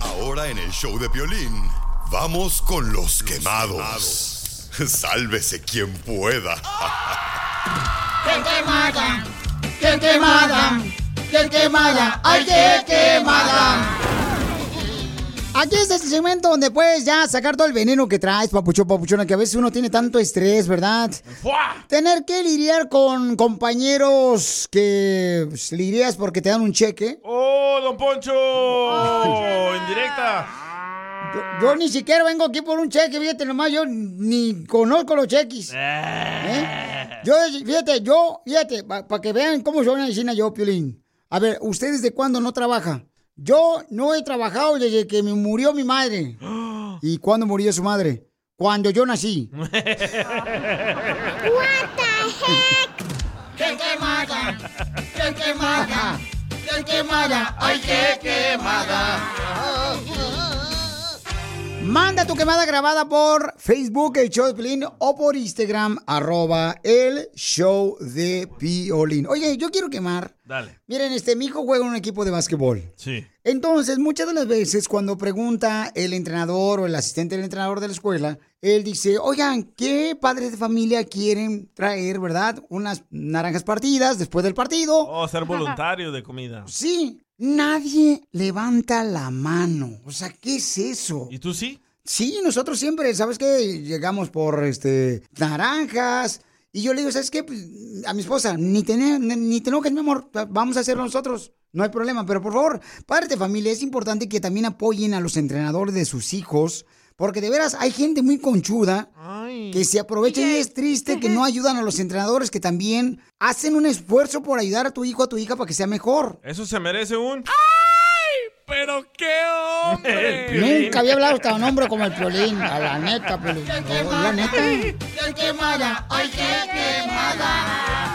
Ahora en el show de violín, vamos con los quemados. Sálvese quien pueda. ¡Qué quemada! ¡Qué quemada! ¡Qué quemada! ¡Ay, qué quemada! Aquí es el segmento donde puedes ya sacar todo el veneno que traes, papuchón, papuchona, que a veces uno tiene tanto estrés, ¿verdad? Tener que lidiar con compañeros que pues, lidias porque te dan un cheque. ¡Oh, don Poncho! Indirecta. Yo, yo ni siquiera vengo aquí por un cheque, fíjate nomás, yo ni conozco los cheques. ¿Eh? Yo, fíjate, yo, fíjate, para que vean cómo suena China yo, Piolín. A ver, ¿usted desde cuándo no trabaja? Yo no he trabajado desde que me murió mi madre. ¿Y cuándo murió su madre? Cuando yo nací. ¡Qué quemada! ¡Qué quemada! ¡Qué quemada! ¡Ay, qué quemada! Manda tu quemada grabada por Facebook, el show de Piolín, o por Instagram, arroba el show de Piolín. Oye, yo quiero quemar. Dale. Miren, este, mi hijo juega en un equipo de básquetbol. Sí. Entonces, muchas de las veces cuando pregunta el entrenador o el asistente del entrenador de la escuela, él dice, oigan, ¿qué padres de familia quieren traer, verdad? Unas naranjas partidas después del partido. Oh, ser voluntario de comida. Sí, nadie levanta la mano. O sea, ¿qué es eso? ¿Y tú sí? Sí, nosotros siempre, ¿sabes qué? Llegamos por este naranjas. Y yo le digo, ¿sabes qué? Pues, a mi esposa, ni te, ni, ni te enojes, mi amor, vamos a hacerlo nosotros. No hay problema, pero por favor, padres de familia, es importante que también apoyen a los entrenadores de sus hijos, porque de veras hay gente muy conchuda que se aprovecha y es triste que no ayudan a los entrenadores que también hacen un esfuerzo por ayudar a tu hijo, a tu hija para que sea mejor. Eso se merece un... ¡Pero qué hombre! Nunca había hablado tan hombre como el Piolín, a la neta, Piolín. No, la neta. ¡Qué quemada! ¡Ay, qué quemada!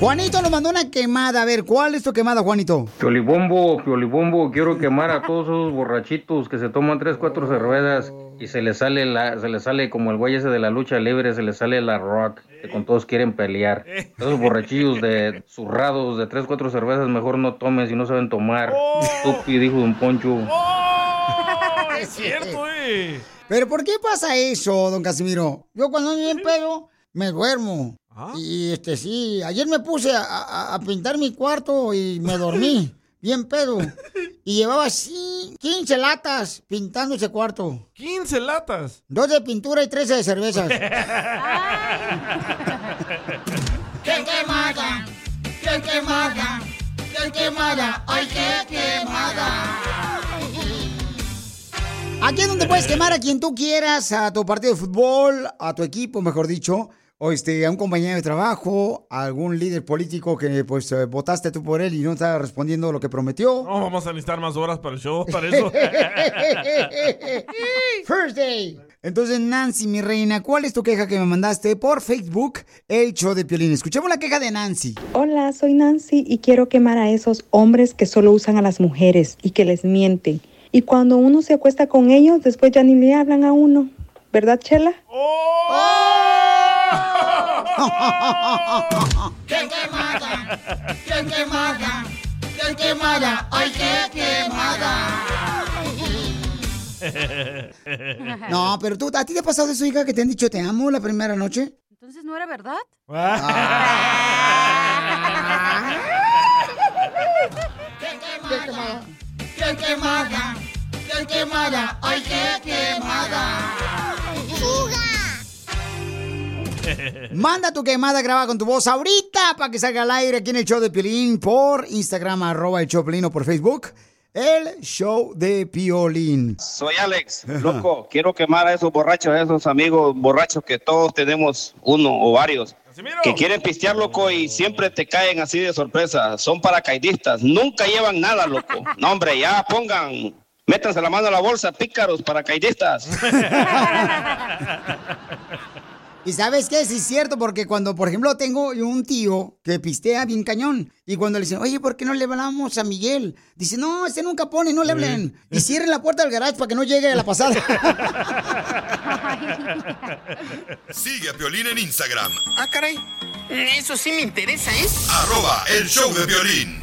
Juanito nos mandó una quemada. A ver, ¿cuál es tu quemada, Juanito? Piolibombo, Piolibombo, quiero quemar a todos esos borrachitos que se toman tres, cuatro cervezas y se les sale la, se les sale como el güey ese de la lucha libre, se les sale la rock, que con todos quieren pelear. Esos borrachillos de zurrados de tres, cuatro cervezas, mejor no tomen si no saben tomar. Estúpido, dijo Don Poncho. es cierto, eh. Pero ¿por qué pasa eso, don Casimiro? Yo cuando ando bien pedo, me duermo. Y este sí, ayer me puse a, a- a pintar mi cuarto y me dormí. Bien pedo. Y llevaba así 15 latas pintando ese cuarto. 15 latas. Dos de pintura y 13 de cervezas. ¡Qué quemada! ¡Qué quemada! ¡Qué quemada! ¡Ay, qué quemada! Aquí es donde puedes quemar a quien tú quieras, a tu partido de fútbol, a tu equipo, mejor dicho, o este, a un compañero de trabajo, a algún líder político que pues eh, votaste tú por él y no está respondiendo lo que prometió. No, vamos a necesitar más horas para el show, para eso. First day. Entonces, Nancy, mi reina, ¿cuál es tu queja que me mandaste por Facebook, el show de Piolín? Escuchemos la queja de Nancy. Hola, soy Nancy y quiero quemar a esos hombres que solo usan a las mujeres y que les mienten. Y cuando uno se acuesta con ellos, después ya ni le hablan a uno. ¿Verdad, Chela? ¡Qué quemada! ¡Qué quemada! ¡Qué quemada! ¡Ay, qué quemada! No, pero tú, ¿a ti te ha pasado eso, hija, que te han dicho te amo la primera noche? Entonces no era verdad. ¡Qué quemada! ¡Qué quemada! ¡Qué quemada! ¡Ay, qué quemada! Manda tu quemada grabada con tu voz ahorita para que salga al aire aquí en el show de Piolín por Instagram, arroba el show Piolín o por Facebook, el show de Piolín. Soy Alex, loco, quiero quemar a esos borrachos, a esos amigos borrachos que todos tenemos uno o varios. Que quieren pistear, loco, y siempre te caen así de sorpresa. Son paracaidistas, nunca llevan nada, loco. No, hombre, ya pongan, métanse la mano a la bolsa, pícaros, paracaidistas. Y sabes qué, sí es cierto, porque cuando, por ejemplo, tengo un tío que pistea bien cañón, y cuando le dicen, oye, ¿por qué no le hablamos a Miguel? Dice, no, ese nunca pone, no le hablen. Y cierren la puerta del garage para que no llegue a la pasada. Sigue a Piolín en Instagram, Ah, caray. Eso sí me interesa, ¿eh? arroba el show de violín.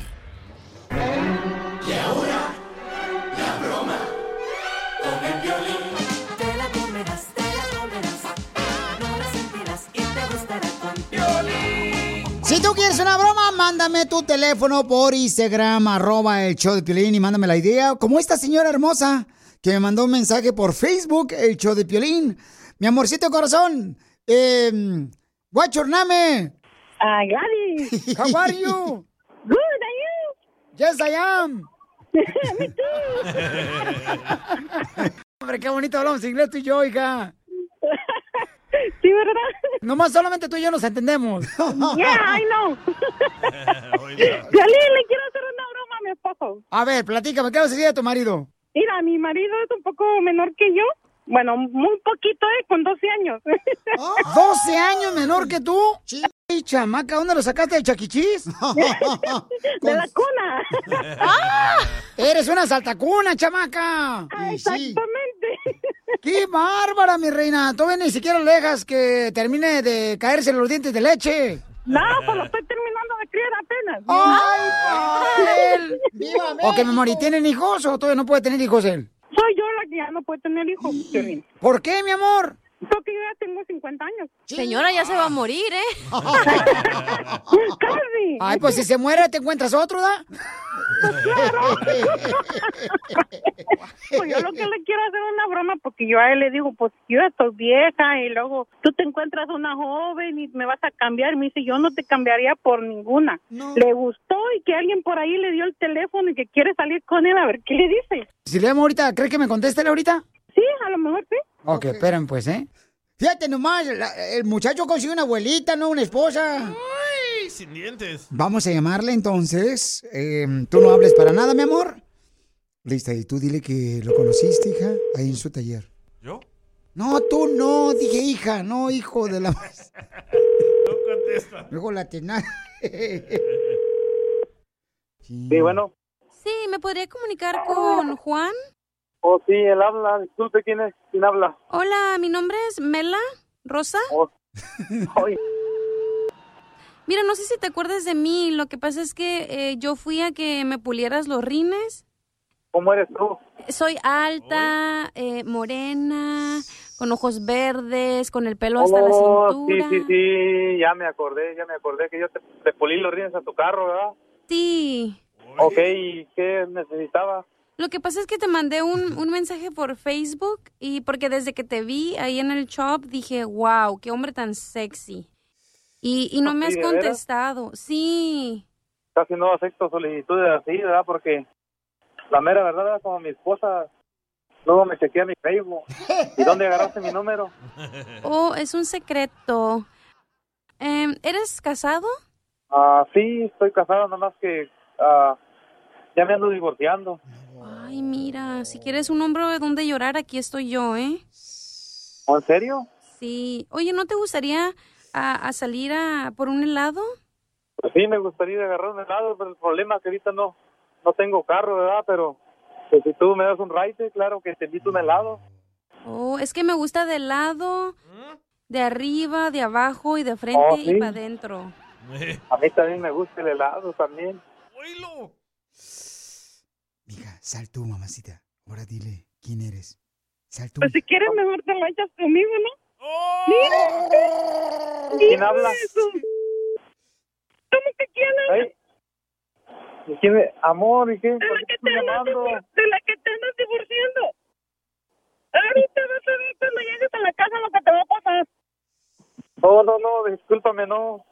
Y ahora, la broma Si tú quieres una broma, mándame tu teléfono por Instagram, arroba el show de Piolín, y mándame la idea, como esta señora hermosa que me mandó un mensaje por Facebook, el show de Piolín. Mi amorcito corazón, eh, what's your name? Ah, Gladys. How are you? Good, are you? Yes, I am. Me Hombre, qué bonito hablamos inglés tú y yo, hija. Sí, ¿verdad? Nomás solamente tú y yo nos entendemos. Yeah, I know. Piolín, le quiero hacer una broma a mi esposo. A ver, platícame, ¿qué vas a decir a tu marido? Mira, mi marido es un poco menor que yo. Bueno, muy poquito, ¿eh? Con 12 años. ¿12 años menor que tú? Ay, chamaca, ¿dónde lo sacaste de chaquichis? De la cuna. ¡Ah! Eres una saltacuna, chamaca. Sí. Exactamente. ¡Qué bárbara, mi reina! Todavía ni siquiera le dejas que termine de caerse los dientes de leche. No, pues lo estoy terminando de criar apenas. ¡Ay, Pael! ¿O que mi amor, ¿y tienen hijos o todavía no puede tener hijos él? Soy yo la que ya no puede tener hijos, Piolín. ¿Por qué, mi amor? Porque yo ya tengo 50 años. Señora, ya se va a morir, ¿eh? ¡Casi! Ay, pues si se muere, te encuentras otro, ¿da? Pues yo lo que le quiero hacer es una broma porque yo a él le digo, pues yo estoy vieja y luego tú te encuentras una joven y me vas a cambiar. Me dice, yo no te cambiaría por ninguna. Le gustó y que alguien por ahí le dio el teléfono y que quiere salir con él a ver qué le dice. Si le llamo ahorita, ¿cree que me conteste él ahorita? Sí, a lo mejor sí. Ok, esperen pues, ¿eh? Fíjate nomás, la- el muchacho consiguió una abuelita, no una esposa. Ay, sin dientes. Vamos a llamarle entonces. Eh, tú no hables para nada, mi amor. Lista, y tú dile que lo conociste, hija, ahí en su taller. ¿Yo? No, tú no, dije hija, no hijo de la... No contesta. Luego la tenaz. Sí, bueno. Sí, ¿me podría comunicar con Juan? Oh, sí, él habla. Disculpe, ¿quién es? ¿Quién habla? Hola, mi nombre es Mela Rosa. Ay, Mira, no sé si te acuerdas de mí. Lo que pasa es que eh, yo fui a que me pulieras los rines. ¿Cómo eres tú? Soy alta, eh, morena, con ojos verdes, con el pelo hasta la Oh, sí, cintura. sí, sí, ya me acordé, ya me acordé que yo te, te pulí los rines a tu carro, ¿verdad? Sí. Ok, ¿y qué necesitaba? Lo que pasa es que te mandé un, un mensaje por Facebook y porque desde que te vi ahí en el shop dije, wow, qué hombre tan sexy. Y, y no me ¿Sí, has contestado. Sí. Casi no acepto solicitudes así, ¿verdad? Porque la mera verdad, ¿verdad? como mi esposa, luego me chequea mi Facebook. ¿Y dónde agarraste mi número? Oh, es un secreto. Em, ¿Eres casado? Ah, sí, estoy casado, nada más que ah, ya me ando divorciando. Ay, mira, si quieres un hombro de donde llorar, aquí estoy yo, ¿eh? ¿O ¿En serio? Sí. Oye, ¿no te gustaría a, a salir a por un helado? Pues sí, me gustaría agarrar un helado, pero el problema es que ahorita no, no tengo carro, ¿verdad? Pero pues, si tú me das un ride, claro que te invito a un helado. Oh, es que me gusta de lado, de arriba, de abajo y de frente Oh, y para adentro. A mí también me gusta el helado también. Mija, sal tú, mamacita. Ahora dile quién eres. Sal tú. Pues si quieres mejor te lo echas conmigo, ¿no? ¡Oh! Mira. ¿Quién habla? ¿Cómo que quién habla? ¿y quién es? Amor, ¿y qué? De ¿Por la que te andas de la que te andas divorciando. Ahorita vas a ver cuando llegues a la casa lo que te va a pasar. No, no, no, discúlpame, no.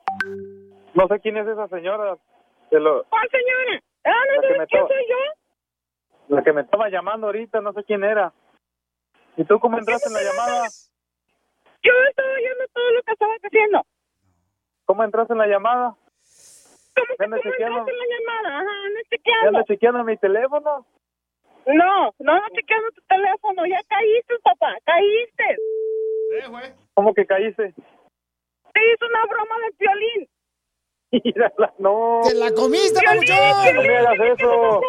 No sé quién es esa señora. De lo, ¿Cuál señora? Ah, ¿no sabes quién soy yo? La que me estaba llamando ahorita, no sé quién era. ¿Y tú cómo entraste en la llamada? Yo estaba oyendo todo lo que estabas haciendo. ¿Cómo entraste en la llamada? ¿Cómo que cómo entraste en la llamada? Ajá, ando ¿Me chequeando. andas chequeando mi teléfono? No, no ando chequeando tu teléfono. Ya caíste, papá, caíste. ¿Cómo que caíste? te hizo una broma de violín. Mírala, no. ¡Te la comiste! Piolín, No me hagas ¿qué eso.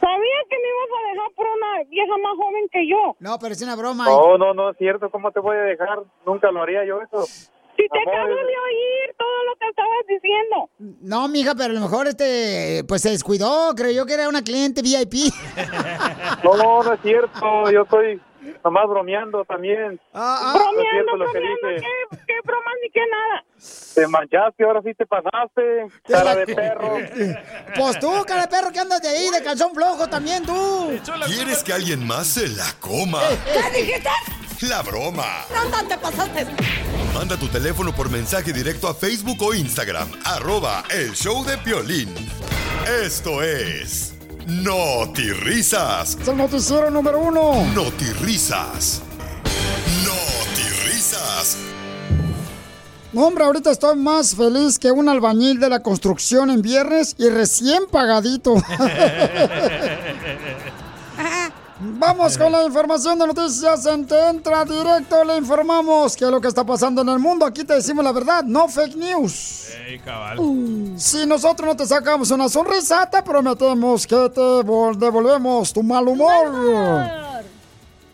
Sabía que me ibas a dejar por una vieja más joven que yo. No, pero es una broma. No, no, no es cierto. ¿Cómo te voy a dejar? Nunca lo haría yo eso. Si te acabo de oír todo lo que estabas diciendo. No, mija, pero a lo mejor este, pues se descuidó, creyó que era una cliente VIP. No, no es cierto. Yo estoy nomás bromeando también. Ah, es bromeando, cierto lo que bromeando. ¿qué, qué bromas ni qué nada. Te manchaste, ahora sí te pasaste. Cara de perro. Pues tú, cara de perro, que andas de ahí, de calzón flojo también tú. ¿Quieres que alguien más se la coma? ¿Qué dijiste? La broma. ¿Dónde te pasaste? Manda tu teléfono por mensaje directo a Facebook o Instagram, arroba el show de Piolín. Esto es... Risas. Es el noticiero número uno. Risas. Risas. No, hombre, ahorita estoy más feliz que un albañil de la construcción en viernes y recién pagadito. Vamos con la información de noticias en Te Entra Directo. Le informamos que lo que está pasando en el mundo. Aquí te decimos la verdad, no fake news. Ey, cabal. Si nosotros no te sacamos una sonrisa, te prometemos que te vol- devolvemos tu mal humor.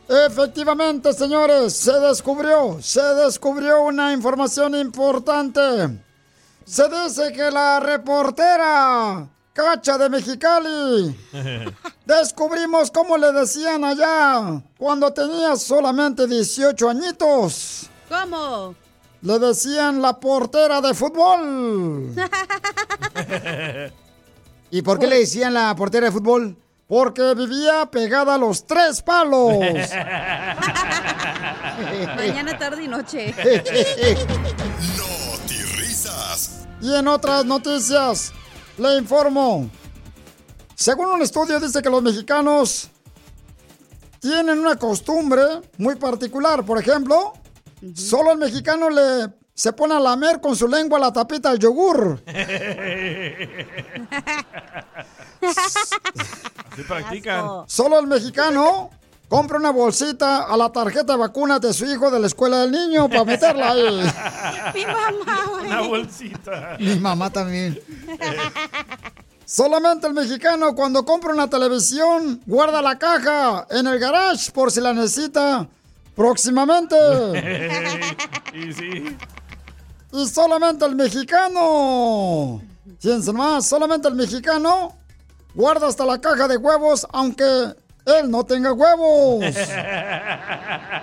Efectivamente, señores, se descubrió, se descubrió una información importante. Se dice que la reportera Cacha de Mexicali descubrimos cómo le decían allá cuando tenía solamente 18 añitos. ¿Cómo? Le decían la portera de fútbol. ¿Y por qué le decían la portera de fútbol? Porque vivía pegada a los tres palos. Mañana, tarde y noche. Risas. Y en otras noticias, le informo. Según un estudio dice que los mexicanos tienen una costumbre muy particular. Por ejemplo, solo el mexicano le se pone a lamer con su lengua la tapita al yogur. Así practican. Solo el mexicano compra una bolsita a la tarjeta de vacunas de su hijo de la escuela del niño para meterla ahí. Mi mamá, güey. Una bolsita. Mi mamá también. Solamente el mexicano cuando compra una televisión guarda la caja en el garage por si la necesita próximamente. y sí. Y solamente el mexicano. Fíjense más, solamente el mexicano guarda hasta la caja de huevos aunque él no tenga huevos.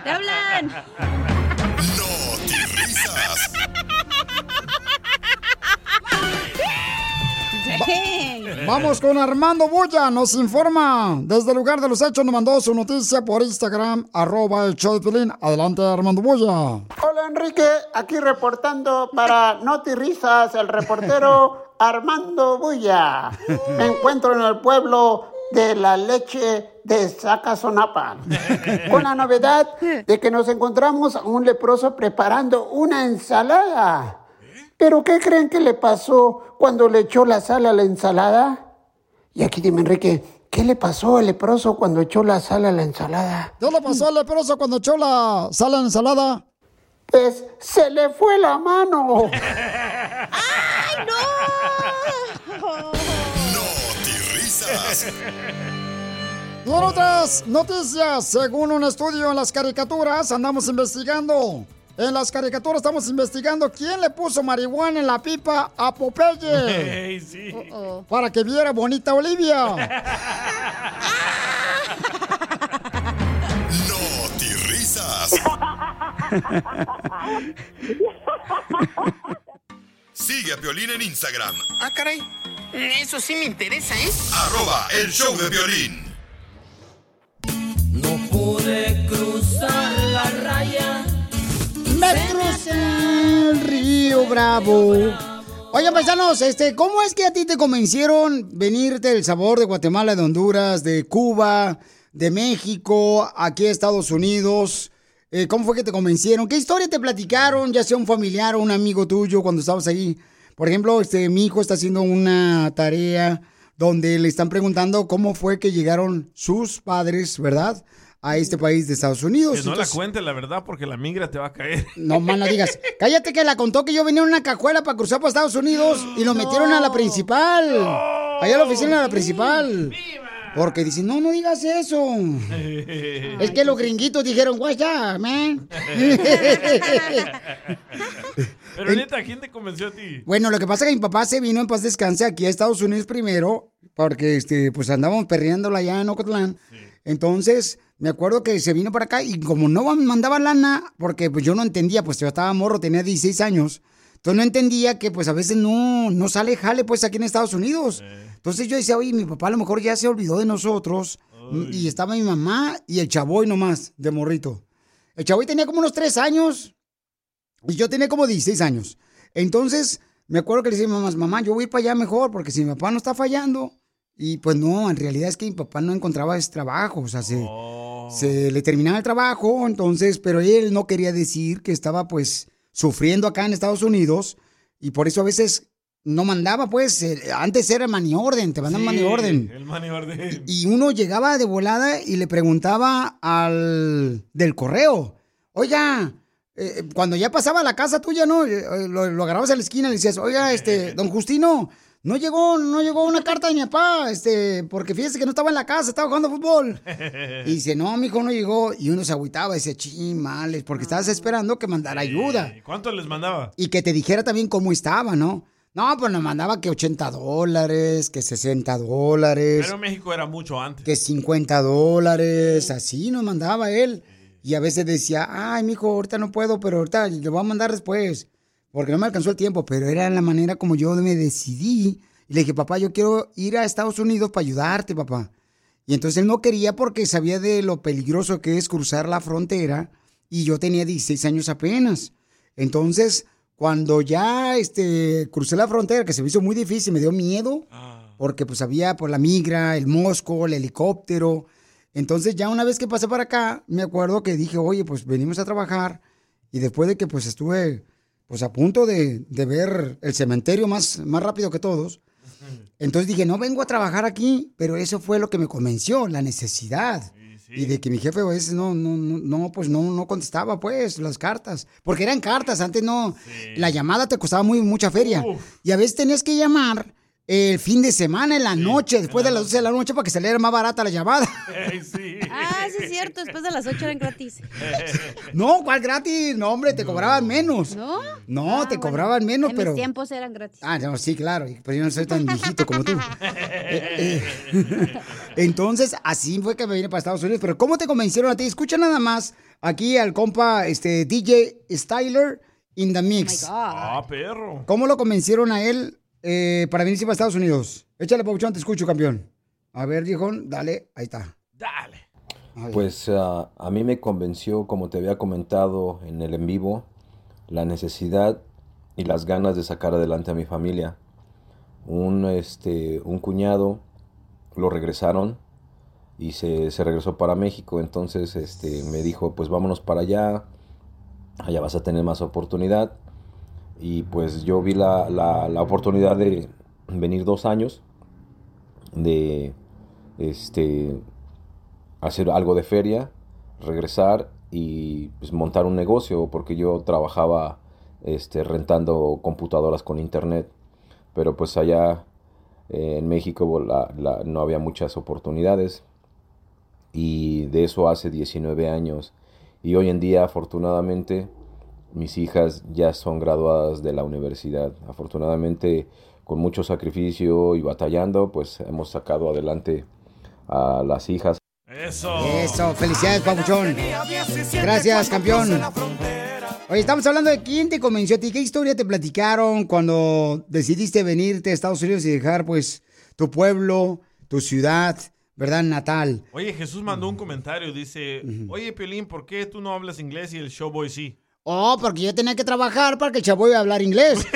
¡Te hablan! Risas. Vamos con Armando Bulla, nos informa. Desde el lugar de los hechos nos mandó su noticia por Instagram, arroba el show de Piolín. Adelante, Armando Bulla. Hola Enrique, aquí reportando para Noti Risas, el reportero Armando Bulla. Me encuentro en el pueblo de la leche de Zacazonapa, con la novedad de que nos encontramos a un leproso preparando una ensalada. ¿Pero qué creen que le pasó cuando le echó la sal a la ensalada? Y aquí dime Enrique, ¿qué le pasó al leproso cuando echó la sal a la ensalada? ¿Qué le pasó al leproso cuando echó la sal en la ensalada? Pues se le fue la mano. ¡Ay, no! Y en otras noticias, según un estudio en las caricaturas, andamos investigando. En las caricaturas estamos investigando quién le puso marihuana en la pipa a Popeye. Ey, sí. Para que viera bonita Olivia. Risas. Sigue a Piolín en Instagram, Ah, caray. Eso sí me interesa, ¿eh? arroba el show de violín. Pude cruzar la raya. Me crucé el río Bravo. Oye, paisanos, este, ¿cómo es que a ti te convencieron venirte el sabor de Guatemala, de Honduras, de Cuba, de México, aquí a Estados Unidos? Eh, ¿Cómo fue que te convencieron? ¿Qué historia te platicaron, ya sea un familiar o un amigo tuyo cuando estabas ahí? Por ejemplo, este, mi hijo está haciendo una tarea donde le están preguntando cómo fue que llegaron sus padres, ¿verdad? a este país de Estados Unidos. Que no Entonces- la cuente la verdad porque la migra te va a caer. no, man, no digas. Cállate que la contó que yo venía en una cajuela para cruzar para Estados Unidos y lo metieron a la principal. Allá a la oficina de la principal. Porque dicen, no, no digas eso. Es que los gringuitos dijeron, guay, ya, man. Pero neta, ¿quién te convenció a ti? Bueno, lo que pasa es que mi papá se vino en paz descanse aquí a Estados Unidos primero, porque este, pues andábamos perreándola allá en Ocotlán. Entonces, me acuerdo que se vino para acá y como no mandaba lana, porque pues yo no entendía, pues yo estaba morro, tenía 16 años. Entonces no entendía que pues a veces no, no sale jale pues aquí en Estados Unidos. Entonces yo decía, oye, mi papá a lo mejor ya se olvidó de nosotros. Y estaba mi mamá y el chavoy nomás, de morrito. El chavoy tenía como unos 3 años. Y yo tenía como 16 años. Entonces, me acuerdo que le decía a mi mamá, mamá, yo voy para allá mejor, porque si mi papá no está fallando. Y pues no, en realidad es que mi papá no encontraba ese trabajo, o sea, se, se le terminaba el trabajo, entonces, pero él no quería decir que estaba pues sufriendo acá en Estados Unidos y por eso a veces no mandaba, pues, eh, antes era mani orden, te mandan mani orden. El. Y uno llegaba de volada y le preguntaba al del correo, oiga, eh, cuando ya pasaba a la casa tuya, ¿no? Eh, eh, Lo, lo agarrabas a la esquina y le decías, oiga, este, don Justino, no llegó, no llegó una carta de mi papá, este, porque fíjese que no estaba en la casa, estaba jugando fútbol. Y dice, no, mi hijo no llegó. Y uno se agüitaba, dice, chimales, porque estabas esperando que mandara ayuda. ¿Y ¿Cuánto les mandaba? Y que te dijera también cómo estaba, ¿no? No, pues nos mandaba que 80 dólares, que 60 dólares Pero en México era mucho antes. que 50 dólares, así nos mandaba él. Y a veces decía, ay, mijo, ahorita no puedo, pero ahorita lo voy a mandar después, porque no me alcanzó el tiempo. Pero era la manera como yo me decidí. Y le dije, papá, yo quiero ir a Estados Unidos para ayudarte, papá. Y entonces él no quería porque sabía de lo peligroso que es cruzar la frontera. Y yo tenía 16 años apenas. Entonces, cuando ya este, crucé la frontera, que se me hizo muy difícil, me dio miedo porque pues había por la migra, el mosco, el helicóptero. Entonces ya una vez que pasé para acá, me acuerdo que dije, oye, pues venimos a trabajar y después de que pues estuve pues a punto de, de ver el cementerio más, más rápido que todos, entonces dije, no vengo a trabajar aquí, pero eso fue lo que me convenció, la necesidad. Y de que mi jefe a veces no, no, no, no, pues no, no contestaba pues las cartas. Porque eran cartas, antes no. La llamada te costaba muy, mucha feria. Y a veces tenías que llamar el fin de semana, en la noche, después de las 12 de la noche, para que saliera más barata la llamada. Ah, sí es cierto, después de las 8 eran gratis. No, ¿cuál gratis? No, hombre, te cobraban menos. ¿No? No, te cobraban menos, en pero... mis tiempos eran gratis. Ah, no, sí, claro, pero yo no soy tan viejito como tú. Eh, eh, Entonces, así fue que me vine para Estados Unidos. Pero ¿cómo te convencieron a ti? Escucha nada más aquí al compa este, DJ Styler in the Mix. Ah, perro. ¿Cómo lo convencieron a él eh, para venirse para Estados Unidos? Échale, Pauchón, te escucho, campeón. A ver, viejón, dale, ahí está. Pues ah, a mí me convenció, como te había comentado en el en vivo, la necesidad y las ganas de sacar adelante a mi familia. Un, este, un cuñado lo regresaron y se, se regresó para México, entonces este, me dijo, pues vámonos para allá, allá vas a tener más oportunidad. Y pues yo vi la, la- la oportunidad de venir dos años, de este, hacer algo de feria, regresar y pues, montar un negocio, porque yo trabajaba este, rentando computadoras con internet, pero pues allá eh, en México la- la- no había muchas oportunidades y de eso hace 19 años. Y hoy en día afortunadamente mis hijas ya son graduadas de la universidad. Afortunadamente con mucho sacrificio y batallando pues hemos sacado adelante a las hijas. Eso. Eso, felicidades, Pabuchón. Gracias, campeón. Oye, estamos hablando de quién te convenció a ti. ¿Qué historia te platicaron cuando decidiste venirte a Estados Unidos y dejar, pues, tu pueblo, tu ciudad, ¿verdad? Natal. Oye, Jesús mandó un comentario, dice, oye, Piolín, ¿por qué tú no hablas inglés y el showboy sí? Oh, porque yo tenía que trabajar para que el chavo iba a hablar inglés.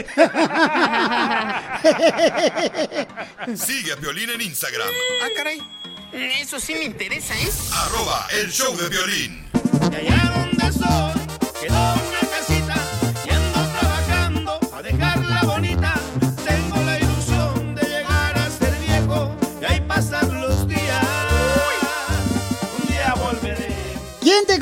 Sigue a Piolín en Instagram, Ah, caray. Eso sí me interesa, ¿eh? arroba el show de violín. Y allá donde soy, quedó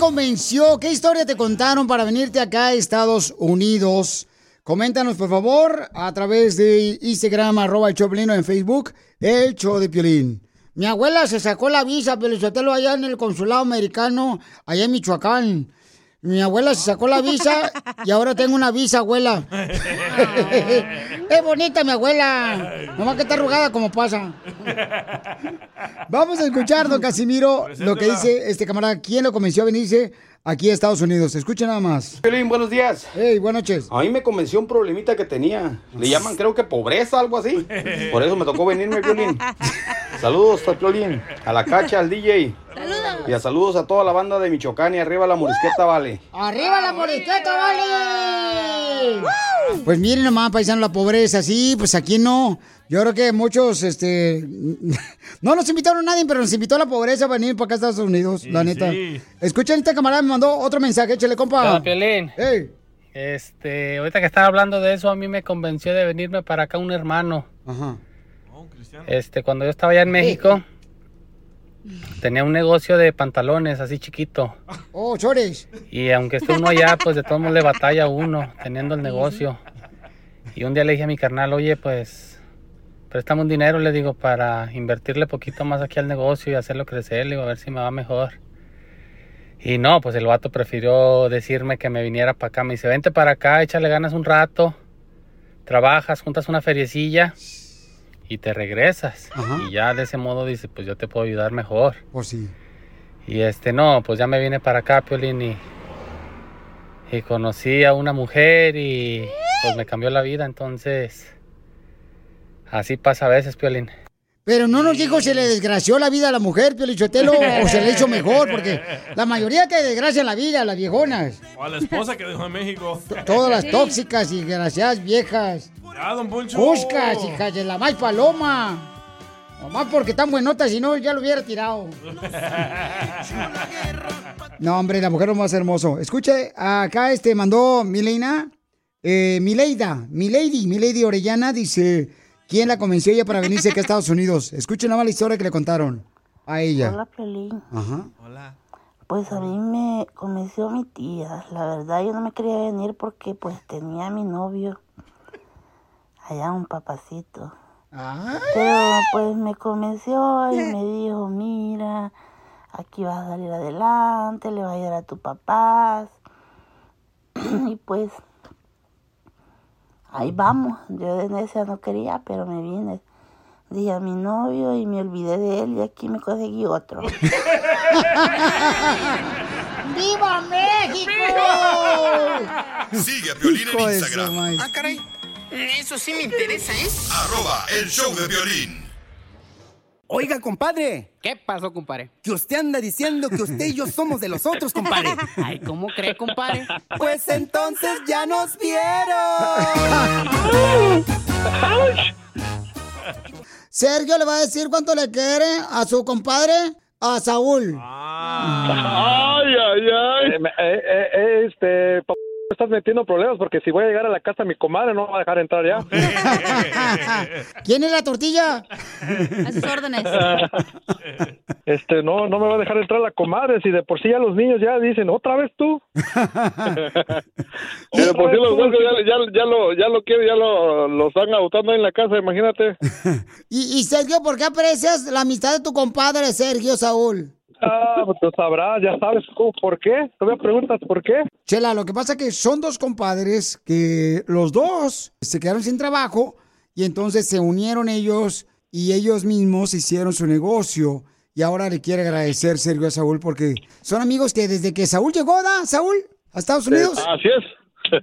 convenció? ¿Qué historia te contaron para venirte acá a Estados Unidos? Coméntanos, por favor, a través de Instagram, arroba el Choplino en Facebook, el show de Piolín. Mi abuela se sacó la visa, Pelizotelo, allá en el consulado americano, allá en Michoacán. Mi abuela se sacó la visa y ahora tengo una visa, abuela. es bonita mi abuela. Nomás que está arrugada como pasa. Vamos a escuchar, don Casimiro, lo que dice este camarada. ¿Quién lo convenció a venirse aquí a Estados Unidos? Escuchen nada más. Piolín, buenos días. Hey, buenas noches. A mí me convenció un problemita que tenía. Le llaman, creo que pobreza, algo así. Por eso me tocó venirme, Piolín. Saludos Piolín, a la cacha, al DJ. Saludos. Y a saludos a toda la banda de Michoacán y arriba la Morisqueta, vale. ¡Arriba la morisqueta, vale! Pues miren nomás, paisano, la pobreza, sí, pues aquí no. Yo creo que muchos, este... No nos invitaron a nadie, pero nos invitó a la pobreza para venir para acá a Estados Unidos, la neta. sí. Escuchen, esta camarada me mandó otro mensaje, échale, compa. Hola, Piolín. Hey. Este, ahorita que estaba hablando de eso, a mí me convenció de venirme para acá un hermano. Ajá. Este, cuando yo estaba allá en México, tenía un negocio de pantalones así chiquito. Oh, chores. Y aunque esté uno allá, pues de todos modos le batalla a uno teniendo el negocio. Y un día le dije a mi carnal, oye, pues, préstame un dinero, le digo, para invertirle poquito más aquí al negocio y hacerlo crecer, le digo, a ver si me va mejor. Y no, pues el vato prefirió decirme que me viniera para acá. Me dice, vente para acá, échale ganas un rato, trabajas, juntas una feriecilla y te regresas. Y ya de ese modo dice, pues yo te puedo ayudar mejor. Pues sí. Y este, no, pues ya me vine para acá, Piolín, y, y conocí a una mujer y pues me cambió la vida, entonces así pasa a veces, Piolín. Pero no nos dijo si le desgració la vida a la mujer, Piolichotelo, o se le hizo mejor, porque la mayoría te desgracian la vida, las viejonas. O a la esposa que dejó en México. Todas las tóxicas y desgraciadas viejas. Ya, don Poncho. Buscas, hijas de la más paloma. Nomás porque están buenotas, si no, ya lo hubiera tirado. No, hombre, la mujer es más hermoso. Escuche, acá este mandó Milena, eh, Mileida, Milady, Milady Orellana, dice, ¿quién la convenció ella para venirse acá a Estados Unidos? Escuche nada más la historia que le contaron a ella. Hola, Pelín. Ajá. Pues a mí me convenció mi tía. La verdad, yo no me quería venir porque pues tenía a mi novio allá un papacito. Pero pues me convenció y me dijo, mira, aquí vas a salir adelante, le vas a ayudar a tu papás. y pues ahí vamos. Yo de necia no quería, pero me vine. Dije a mi novio y me olvidé de él y aquí me conseguí otro. ¡Viva México! Sigue a Piolín Hijo en Instagram. maíz. Ah, caray. Eso sí me interesa, ¿eh? Arroba el show de violín. Oiga, compadre. ¿Qué pasó, compadre? Que usted anda diciendo que usted y yo somos de los otros, compadre. Ay, ¿cómo cree, compadre? Pues entonces ya nos vieron. Sergio le va a decir cuánto le quiere a su compadre, a Saúl. Ay, ay, ay. Eh, eh, eh, este, estás metiendo problemas porque si voy a llegar a la casa mi comadre no me va a dejar entrar ya. ¿Quién es la tortilla? A sus órdenes. Este, no, no me va a dejar entrar la comadre si de por sí ya los niños ya dicen, otra vez tú. Y de por sí los huesos ya, ya, ya lo, ya lo quieren, ya lo, lo están agotando en la casa, imagínate. Y, y Sergio, ¿por qué aprecias la amistad de tu compadre, Sergio Saúl? Ah, pues tú sabrás, ya sabes cómo, por qué. Todavía preguntas por qué. Chela, lo que pasa que son dos compadres que los dos se quedaron sin trabajo y entonces se unieron ellos y ellos mismos hicieron su negocio. Y ahora le quiere agradecer Sergio a Saúl porque son amigos que desde que Saúl llegó, ¿da, Saúl? ¿A Estados Unidos? Así es.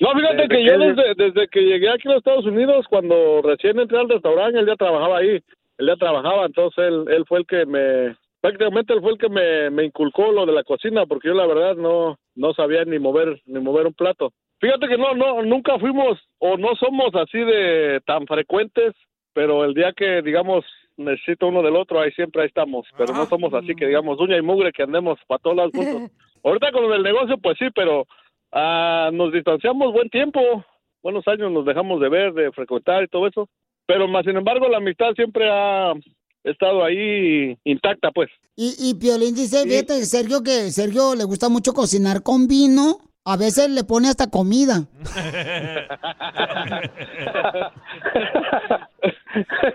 no, fíjate Desde que que yo desde, desde que llegué aquí a los Estados Unidos, cuando recién entré al restaurante, él ya trabajaba ahí. Él ya trabajaba, entonces él, él fue el que me... Prácticamente él fue el que me, me inculcó lo de la cocina, porque yo la verdad no, no sabía ni mover, ni mover un plato. Fíjate que no, no, nunca fuimos o no somos así de tan frecuentes, pero el día que, digamos, necesito uno del otro, ahí siempre ahí estamos. Pero no somos así que, digamos, uña y mugre que andemos para todos lados juntos. Ahorita con lo del negocio, pues sí, pero ah, nos distanciamos buen tiempo, buenos años nos dejamos de ver, de frecuentar y todo eso. Pero más sin embargo, la amistad siempre ha, estado ahí intacta, pues. Y, y Piolín dice, fíjate, Sergio, que Sergio le gusta mucho cocinar con vino. A veces le pone hasta comida.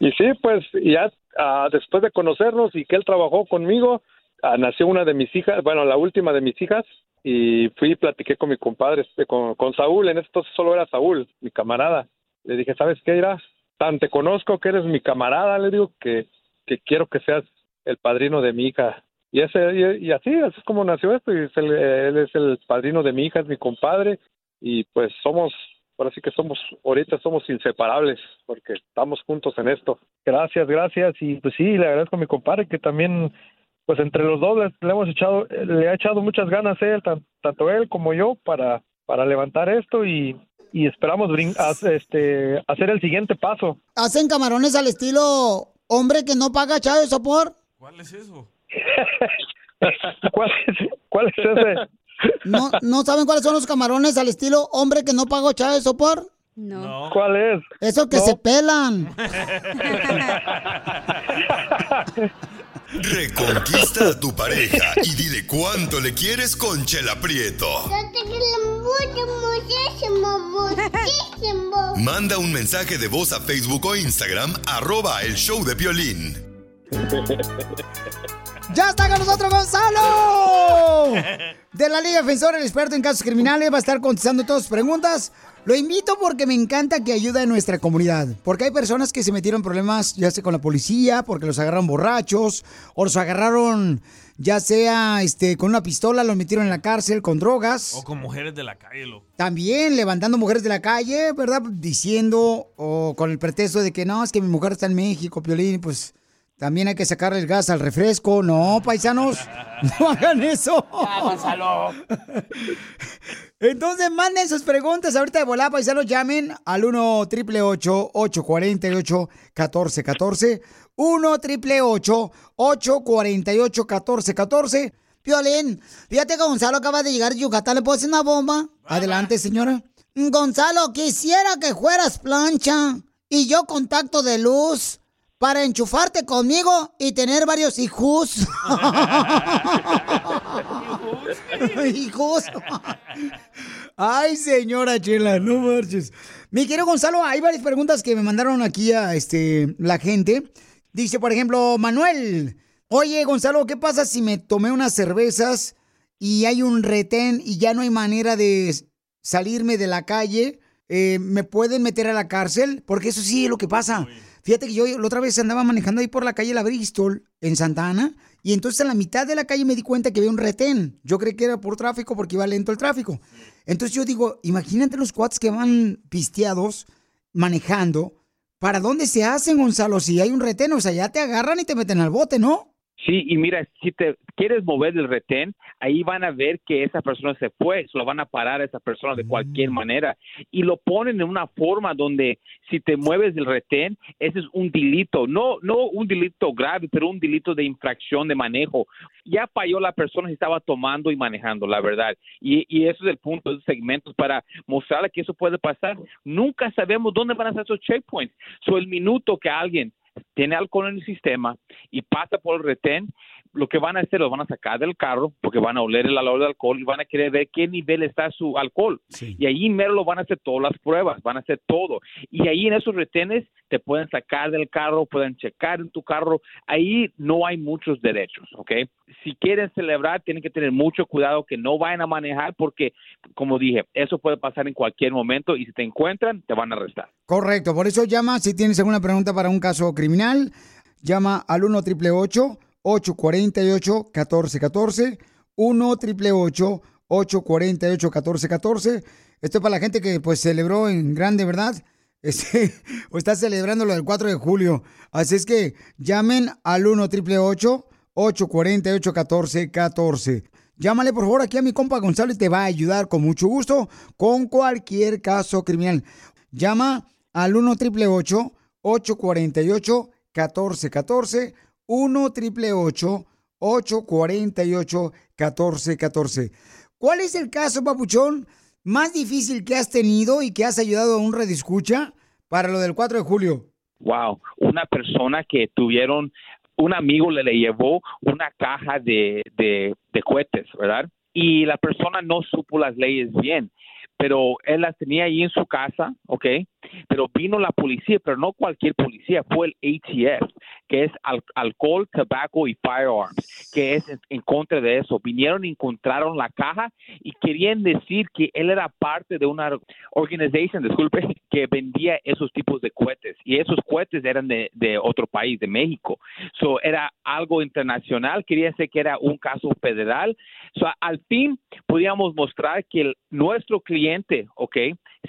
Y sí, pues ya ah, después de conocernos y que él trabajó conmigo, ah, nació una de mis hijas, bueno, la última de mis hijas, y fui y platiqué con mi compadre, este, con, con Saúl, en esto solo era Saúl, mi camarada. Le dije, ¿sabes qué, Ira? Tan te conozco que eres mi camarada, le digo que, que quiero que seas el padrino de mi hija. Y, ese, y, así, así es como nació esto, y es el- él es el padrino de mi hija, es mi compadre, y pues somos, ahora sí que somos, ahorita somos inseparables, porque estamos juntos en esto. Gracias, gracias, y pues sí, le agradezco a mi compadre que también, pues entre los dos le, le hemos echado, le ha echado muchas ganas él, tan- tanto él como yo, para, para levantar esto y, y esperamos brin- haz- este, hacer el siguiente paso. ¿Hacen camarones al estilo hombre que no paga chavo sopor? ¿Cuál es eso? ¿Cuál es, cuál es ese? ¿No, ¿No saben cuáles son los camarones al estilo hombre que no paga chavo sopor? No. ¿Cuál es? Eso que No. se pelan. Reconquista a tu pareja y dile cuánto le quieres con Chela Prieto. te quiero muchísimo, muchísimo. Manda un mensaje de voz a Facebook o Instagram, arroba el show de violín. ¡Ya está con nosotros Gonzalo! De la Liga Defensora, el experto en casos criminales, va a estar contestando todas sus preguntas. Lo invito porque me encanta que ayude a nuestra comunidad. Porque hay personas que se metieron en problemas, ya sea con la policía, porque los agarraron borrachos, o los agarraron, ya sea este, con una pistola, los metieron en la cárcel con drogas. O con mujeres de la calle, loco. También levantando mujeres de la calle, ¿verdad? Diciendo, o con el pretexto de que no, es que mi mujer está en México, Piolín, pues también hay que sacarle el gas al refresco. No, paisanos, no hagan eso. Gonzalo. Entonces manden sus preguntas ahorita de volada, paisanos, llamen al 1 888 848 1414 1 888 848 1414 Piolín, fíjate que Gonzalo acaba de llegar de Yucatán, ¿le puedo hacer una bomba? Adelante, señora. Gonzalo, quisiera que fueras plancha y yo contacto de luz para enchufarte conmigo y tener varios hijos. hijos. Ay, señora Chela, no marches. Mi querido Gonzalo, hay varias preguntas que me mandaron aquí a este, la gente. Dice, por ejemplo, Manuel. Oye, Gonzalo, ¿qué pasa si me tomé unas cervezas y hay un retén y ya no hay manera de salirme de la calle? Eh, ¿Me pueden meter a la cárcel? Porque eso sí es lo que pasa. Fíjate que yo la otra vez andaba manejando ahí por la calle La Bristol, en Santa Ana, y entonces en la mitad de la calle me di cuenta que había un retén. Yo creí que era por tráfico porque iba lento el tráfico. Entonces yo digo, imagínate los cuates que van pisteados, manejando. ¿Para dónde se hacen, Gonzalo? Si hay un retén, o sea, ya te agarran y te meten al bote, ¿no? Sí, y mira, si te quieres mover del retén, ahí van a ver que esa persona se fue, se lo van a parar a esa persona de cualquier manera y lo ponen en una forma donde si te mueves del retén, ese es un delito, no no un delito grave, pero un delito de infracción de manejo. Ya falló la persona si estaba tomando y manejando, la verdad. Y, y eso es el punto de esos segmentos para mostrarle que eso puede pasar. Nunca sabemos dónde van a ser esos checkpoints. So, el minuto que alguien tiene alcohol en el sistema y pasa por el retén, lo que van a hacer, lo van a sacar del carro porque van a oler el olor de alcohol y van a querer ver qué nivel está su alcohol. Y ahí mero lo van a hacer todas las pruebas, van a hacer todo. Y ahí en esos retenes te pueden sacar del carro, pueden checar en tu carro. Ahí no hay muchos derechos, ¿ok? Si quieren celebrar, tienen que tener mucho cuidado que no vayan a manejar porque, como dije, eso puede pasar en cualquier momento y si te encuentran, te van a arrestar. Correcto, por eso llama si tienes alguna pregunta para un caso criminal. Llama al 1 888 848 1414 1 888 848 1414 Esto es para la gente que pues celebró en grande, ¿verdad? Este, o está celebrando lo del 4 de julio. Así es que llamen al 1 888 848 1414 Llámale por favor aquí a mi compa Gonzalo y te va a ayudar con mucho gusto con cualquier caso criminal. Llama al 1 888 848 1414 1 888 848 1414 ¿Cuál es el caso, papuchón, más difícil que has tenido y que has ayudado a un redescucha para lo del 4 de julio? Wow, una persona que tuvieron, un amigo le, le llevó una caja de, de, de cohetes, ¿verdad? Y la persona no supo las leyes bien, pero él las tenía ahí en su casa, ¿ok? Pero vino la policía, pero no cualquier policía, fue el ATF, que es al- alcohol, tabaco y firearms, que es en, contra de eso. Vinieron y encontraron la caja y querían decir que él era parte de una organización, disculpe, que vendía esos tipos de cohetes y esos cohetes eran de, otro país, de México. So, era algo internacional, quería decir que era un caso federal. So, al fin podíamos mostrar que nuestro cliente, ¿ok?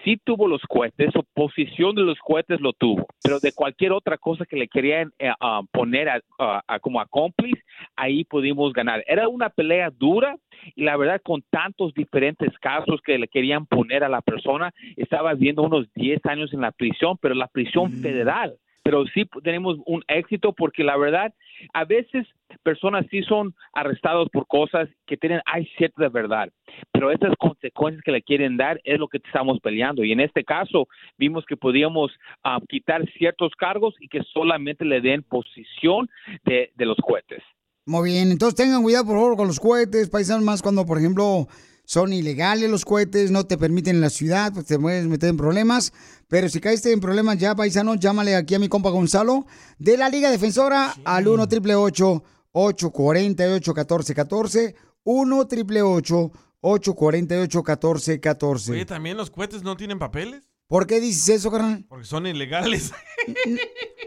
Sí tuvo los cohetes, posición de los cohetes lo tuvo, pero de cualquier otra cosa que le querían eh, ah, poner a- a como acómplice, ahí pudimos ganar. Era una pelea dura y la verdad con tantos diferentes casos que le querían poner a la persona, estaba viendo unos 10 años en la prisión, pero la prisión federal. Pero sí tenemos un éxito porque la verdad, a veces personas sí son arrestados por cosas que tienen, hay cierta verdad, pero esas consecuencias que le quieren dar es lo que estamos peleando. Y en este caso vimos que podíamos ah, quitar ciertos cargos y que solamente le den posición de, de los cohetes. Muy bien, entonces tengan cuidado por favor con los cohetes, paisanos, más cuando por ejemplo son ilegales los cohetes, no te permiten en la ciudad, pues te puedes meter en problemas. Pero si caíste en problemas ya, paisanos, llámale aquí a mi compa Gonzalo de la Liga Defensora al 1 888 848 1414 1 888 848 1414 Oye, ¿también los cohetes no tienen papeles? ¿Por qué dices eso, carnal? Porque son ilegales.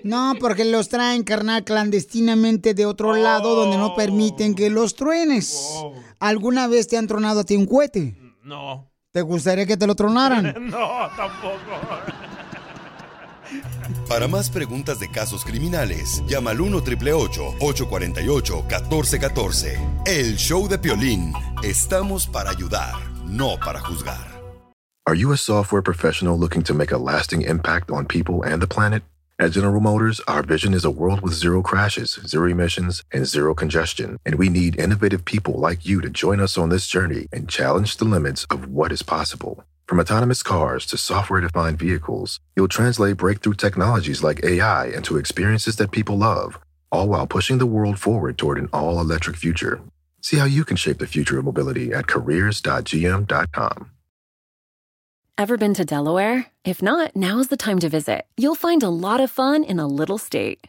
No, porque los traen, carnal, clandestinamente de otro lado donde no permiten que los truenes. ¿Alguna vez te han tronado a ti un cohete? No. ¿Te gustaría que te lo tronaran? no, tampoco. Para más preguntas de casos criminales, llama al 1 848 1414 El show de Piolín. Estamos para ayudar, no para juzgar. Are you a software professional looking to make a lasting impact on people and the planet? At General Motors, our vision is a world with zero crashes, zero emissions, and zero congestion. And we need innovative people like you to join us on this journey and challenge the limits of what is possible. From autonomous cars to software defined vehicles, you'll translate breakthrough technologies like AI into experiences that people love, all while pushing the world forward toward an all electric future. See how you can shape the future of mobility at careers.gm.com. Ever been to Delaware? If not, now's the time to visit. You'll find a lot of fun in a little state.